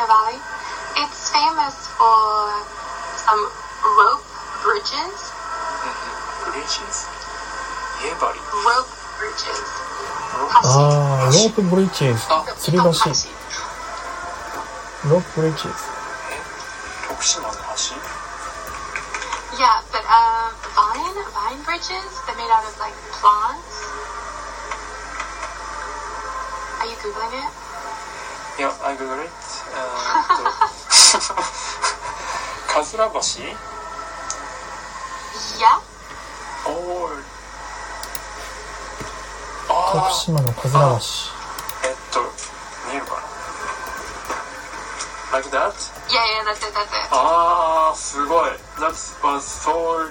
Valley. It's famous for some rope bridges. Mm-hmm. Bridges? Yeah, buddy. Rope bridges. Ah, rope bridges. Oh. Rope bridges. Yeah, but uh, vine, vine bridges, they're made out of like plants. Are you googling it? Yeah, I googled it. かずら橋 Yeah. おーあ徳島のかずら橋。えっと見えるかな Like that? Yeah, yeah, that's it, that's it. ああすごい That was so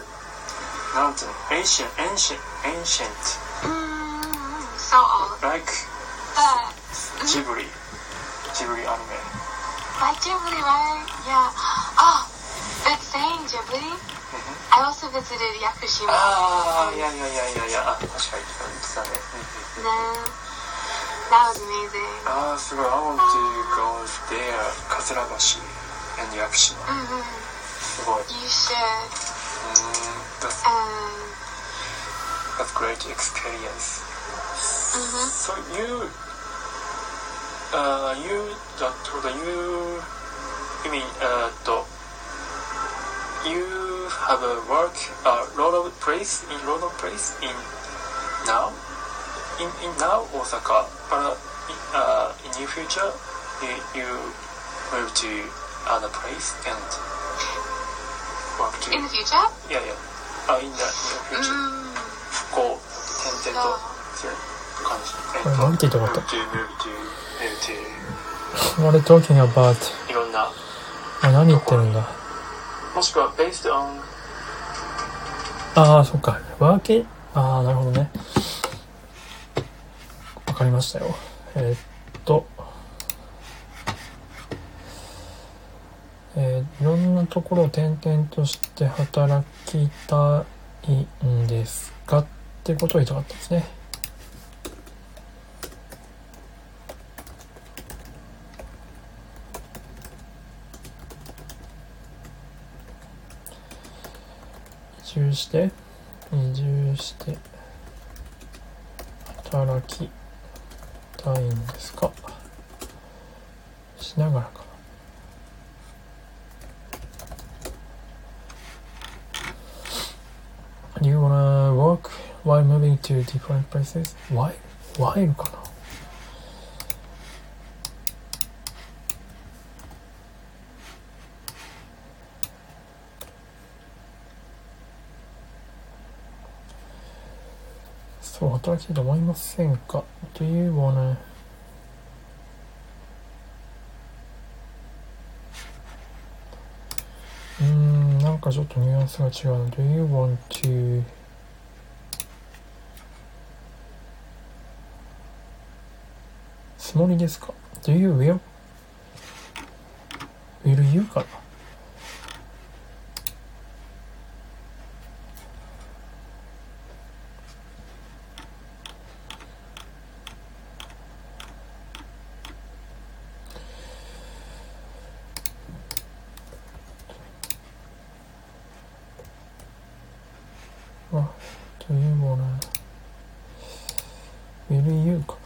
なんていうの ancient ancient ancient Ghibli, right? Yeah. Oh, but saying Ghibli, I also visited Yakushima. ああいやいやいやいやいやあ確かに言ってたね、うんうん Nah, that was amazing. ああすごい I want to go there かずら橋 and 屋久島 hmm すごい You should. うーん that's, Um, that's great experience mhm. so you uh, you だとだ you you mean えーっと you have a work a lot of place in lot of place in now in in now Osaka but in, uh, in near future you, you move to other place and work to In the future? yeah yeah uh, in the near future、 Mm, こう点々と強い感じこれなんて言いたかった What are you talking about? いろんなあ、何言ってるんだ？もしくは based on ああ、そっか。ワーケああ、なるほどね。わかりましたよ。えーっと、えーいろんなところを転々として働きたいんですか？ってことを言いたかったですね。住して移住して働きたいんですかしながらか Do you wanna work while moving to different places? Why? While かなそう、働きたいと思いませんか ?Do you wanna うーん、なんかちょっとニュアンスが違うな。Do you want to つもりですか ?Do you will? will you かなあ、Do you wanna will you かな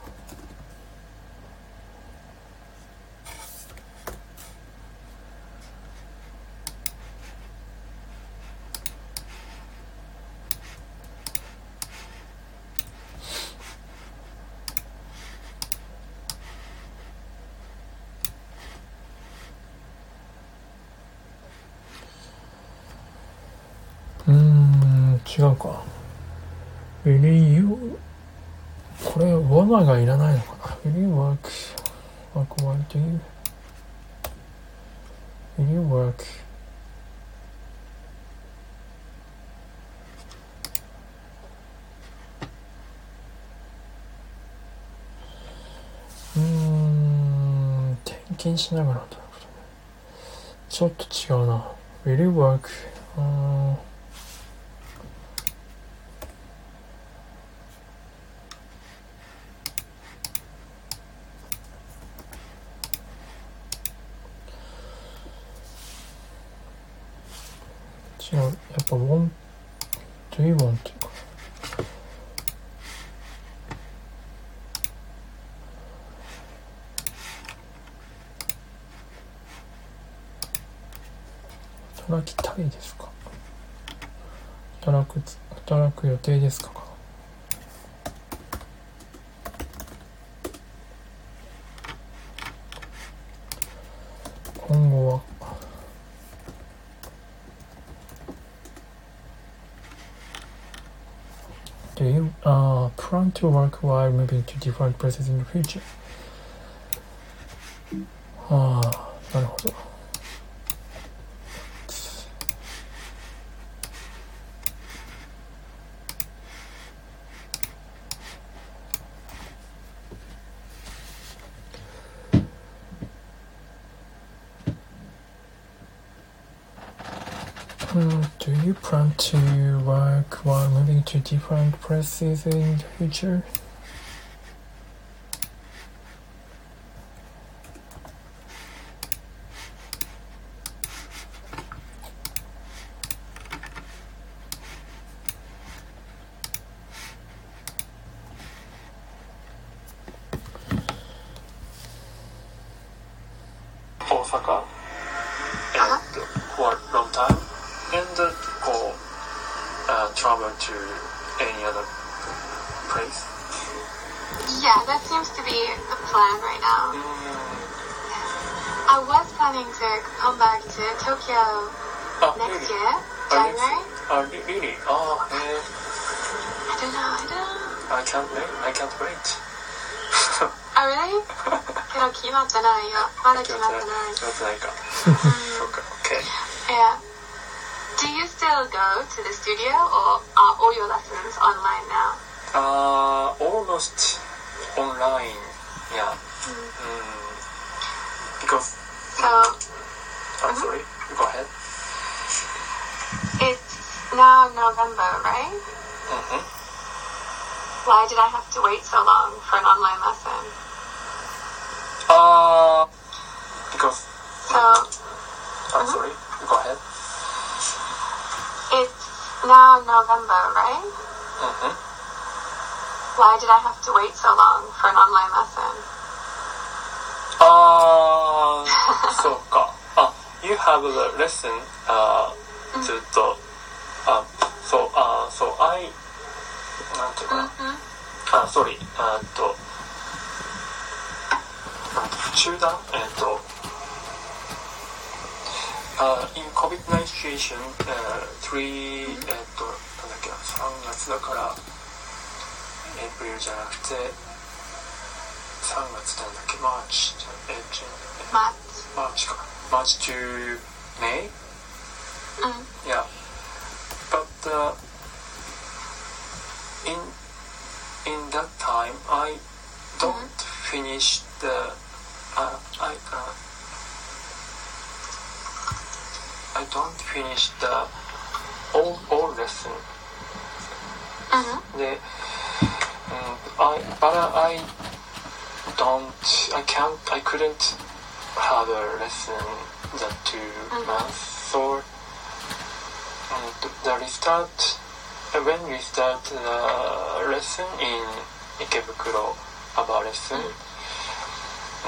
うーん、違うか。これ、wanna がいらないのかな ?Will you work, work while do you? Will you work? うーん、転勤しながら。ちょっと違うな。Will you work? うーん今後は Do you uh, plan to work while moving to different places in the future? To different places in the future? そう、I、なんていうかな。あ、sorry, あーっと、中断？えーっと、あ、in COVID-19 situation, えー、three, えーっと、なんだっけな、3月だから、 April じゃなくて、3月なんだっけ、 March、えー、 June えー March. March か。 March to May? Mm. Yeah. But uh, time I don't mm-hmm. finish the uh, I uh, I don't finish the all all lesson. Mm-hmm. The, mm, I but I don't I can't I couldn't have a lesson that 2 mm-hmm. months or mm, and the restart when we start the lesson in Ikebukuro about lesson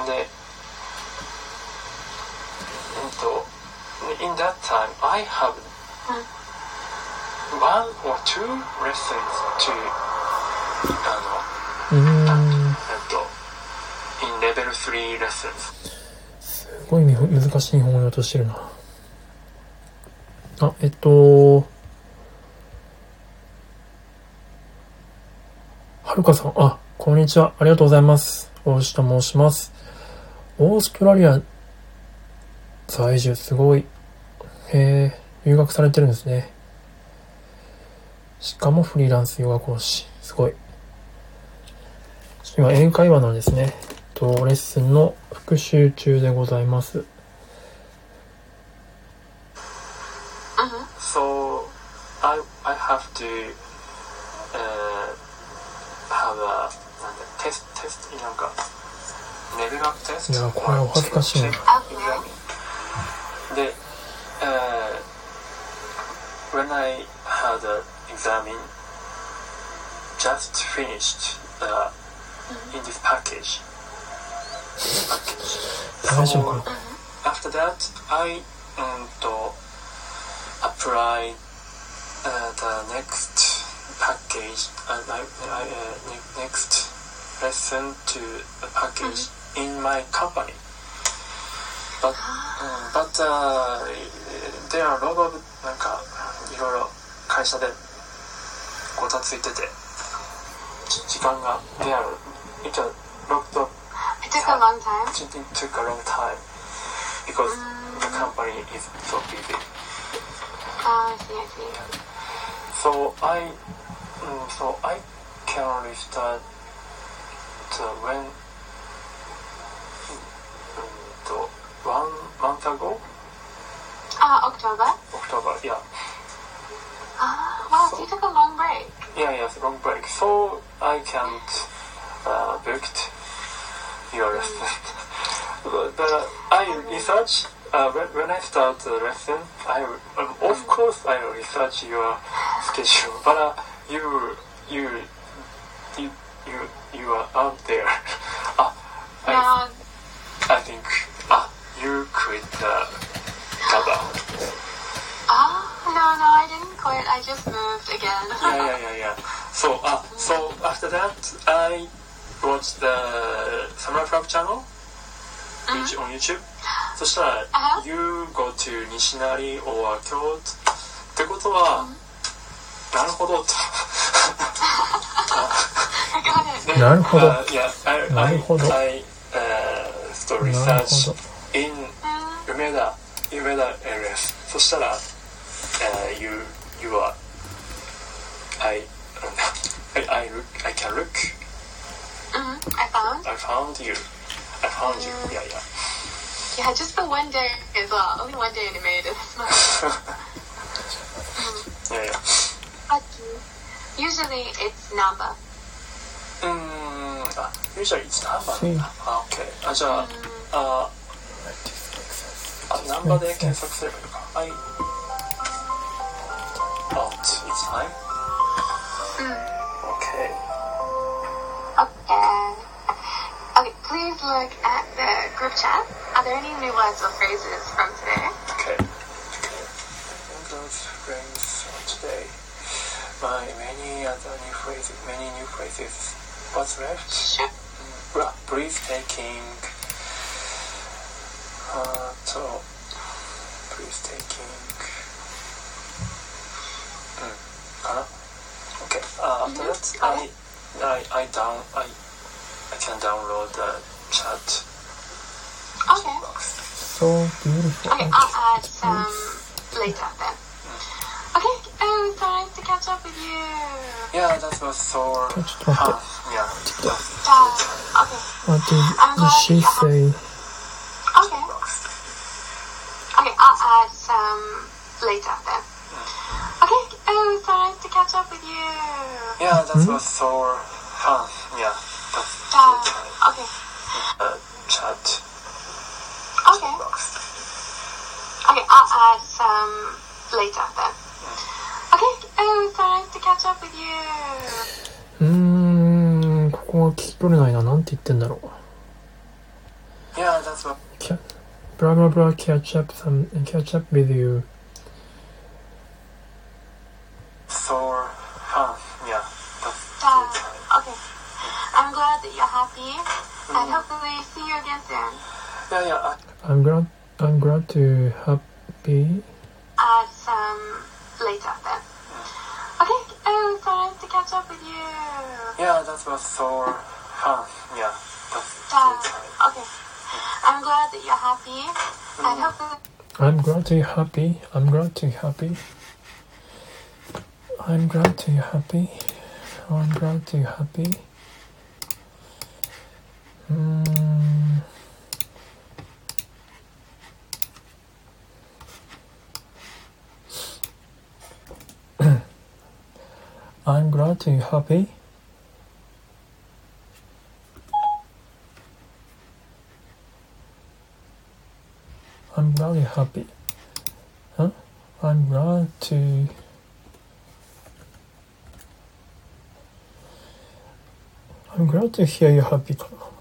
で、うんと in that time I have one or two lessons to あのうーん。えっと、in level 3 lessons。すごいみ難しい日本語をとしてるな。あ、えっと、はるかさん、あ、こんにちは。ありがとうございます。大石と申します。オーストラリア在住、すごい。へえ、留学されてるんですね。しかもフリーランスヨガ講師。すごい。今、英会話のですね、とレッスンの復習中でございます。So, I, I have to、テスト、テスト、なんか、レベルアップテストいやこれお恥ずかしいな Okay. で、uh, when I had an exam in, just finished uh, in this package. package. 大丈夫か after that, I um, to apply uh, the next package, uh, I, I, uh, ne- next lesson to a package in my company. But, um, but uh, there are a lot of なんかいろいろ会社でごたついててじ時間が there are a lot of It took a long time. it took a long time because the company is so busy. Oh, I see, I see. So I, mm, so I can only uh, when, mm, to one month ago, Ah, October. October. Yeah, Ah, wow, so you took a long break. yeah, yes, long break. So I can't uh, booked your lesson. but, but I research uh, when, when I start the lesson. I um, of course I research your schedule, but uh, you you you you you are out there. ah, I, I think ah you quit the cover. Oh, no, no, I didn't quit. I just moved again. Yeah, yeah, yeah, yeah. So, uh, so after that, I watched the Samurai Flap channel YouTube- on YouTube. そしたら、Uh-huh. You go to 西成 or 京都ってことは、なるほどと。 I got it. なるほど Uh, yeah, I, な I, るほど I, uh, so なる research ほど in 梅田、梅田 areas. そしたら、uh, you, you are, I, I, I, look, I can look, hmm I found. I found you, I found you, yeah, yeah. Yeah, just for one day as well. Only one day and it made it. Yeah, yeah. but usually it's number. うーん、あ、usually it's number うんあ、OK。あ、じゃあ、あ、あ、ナンバーで検索すればいいのか。I, but it's time? OK。 Okay. Okay, please look at the group chat. Are there any new words or phrases from My many other new phrases, many new phrases. What's left? Sure. Bra- breeze taking. Uh, so, breeze taking. Mm, かな Okay. Uh, after that, I, I, I down, I, I can download the chat Okay. box. So beautiful. Okay, I'll add some later then. Okay, oh, it's nice to catch up with you. Yeah, that was so. Touch topic. Um, yeah. TikTok. Okay. What did, did she say? Okay. Okay, I'll add some later then. Okay, Oh, sorry to catch up with you. Yeah, that mm-hmm. was so fun. Yeah. Yeah. Okay. Uh, chat. Okay. Okay, I'll add some later then. Okay, oh, it's nice to catch up with you. うーん、ここが聞き取れないな。なんて言ってんだろう。 Yeah, that's what. キャブラブラブラ catch up some catch up with you. So. Huh, yeah. That's Uh, okay. I'm glad that you're happy, and hopefully see you again soon. Yeah, yeah. I, I'm glad I'm glad to happy. Add some later then. Okay, oh, it's nice to catch up with you. yeah, that was so. Huh, yeah. That's Uh, okay. I'm glad that you're happy, and hopefully I'm glad to be happy. I'm glad to be happy. I'm glad to be happy. I'm glad to happy. う I'm glad to happy. I'm glad you're happy. Huh? I'm glad to. I'm glad to hear you're happy か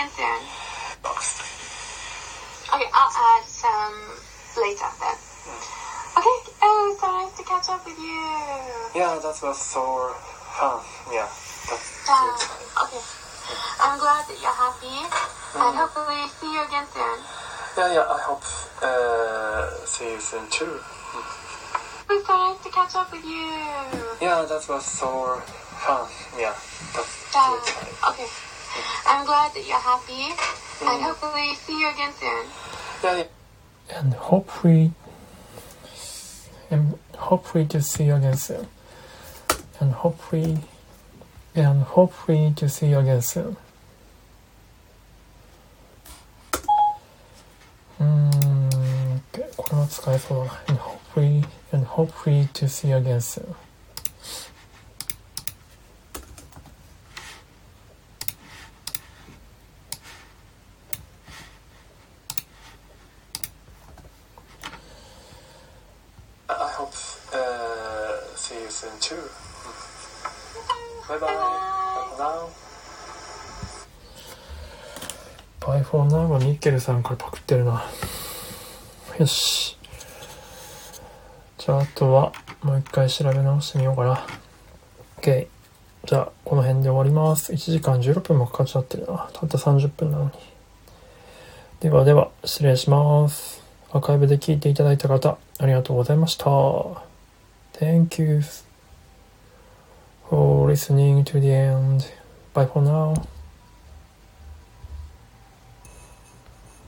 you soon. Okay, I'll add some later then. Okay, oh, so nice to catch up with you. Yeah, that was so. Huh, yeah. That's Uh, okay. I'm glad that you're happy, and hopefully see you again soon. Yeah, yeah. I hope. Uh, see you soon too. It's nice to catch up with you. Yeah, that was so. that you're happy, and hopefully see you again soon. Yeah, yeah. and hopefully, and hopefully to see you again soon. And hopefully, and hopefully to see you again soon. うーん、これは使えそうだな。And hopefully, and hopefully to see you again soon. バイフォーナーはミッケルさんからパクってるな。よし。じゃあ、あとは、もう一回調べ直してみようかな。OK。じゃあ、この辺で終わります。1時間16分もかかっちゃってるな。たった30分なのに。ではでは、失礼します。アーカイブで聞いていただいた方、ありがとうございました。Thank you for listening to the end. Bye for now.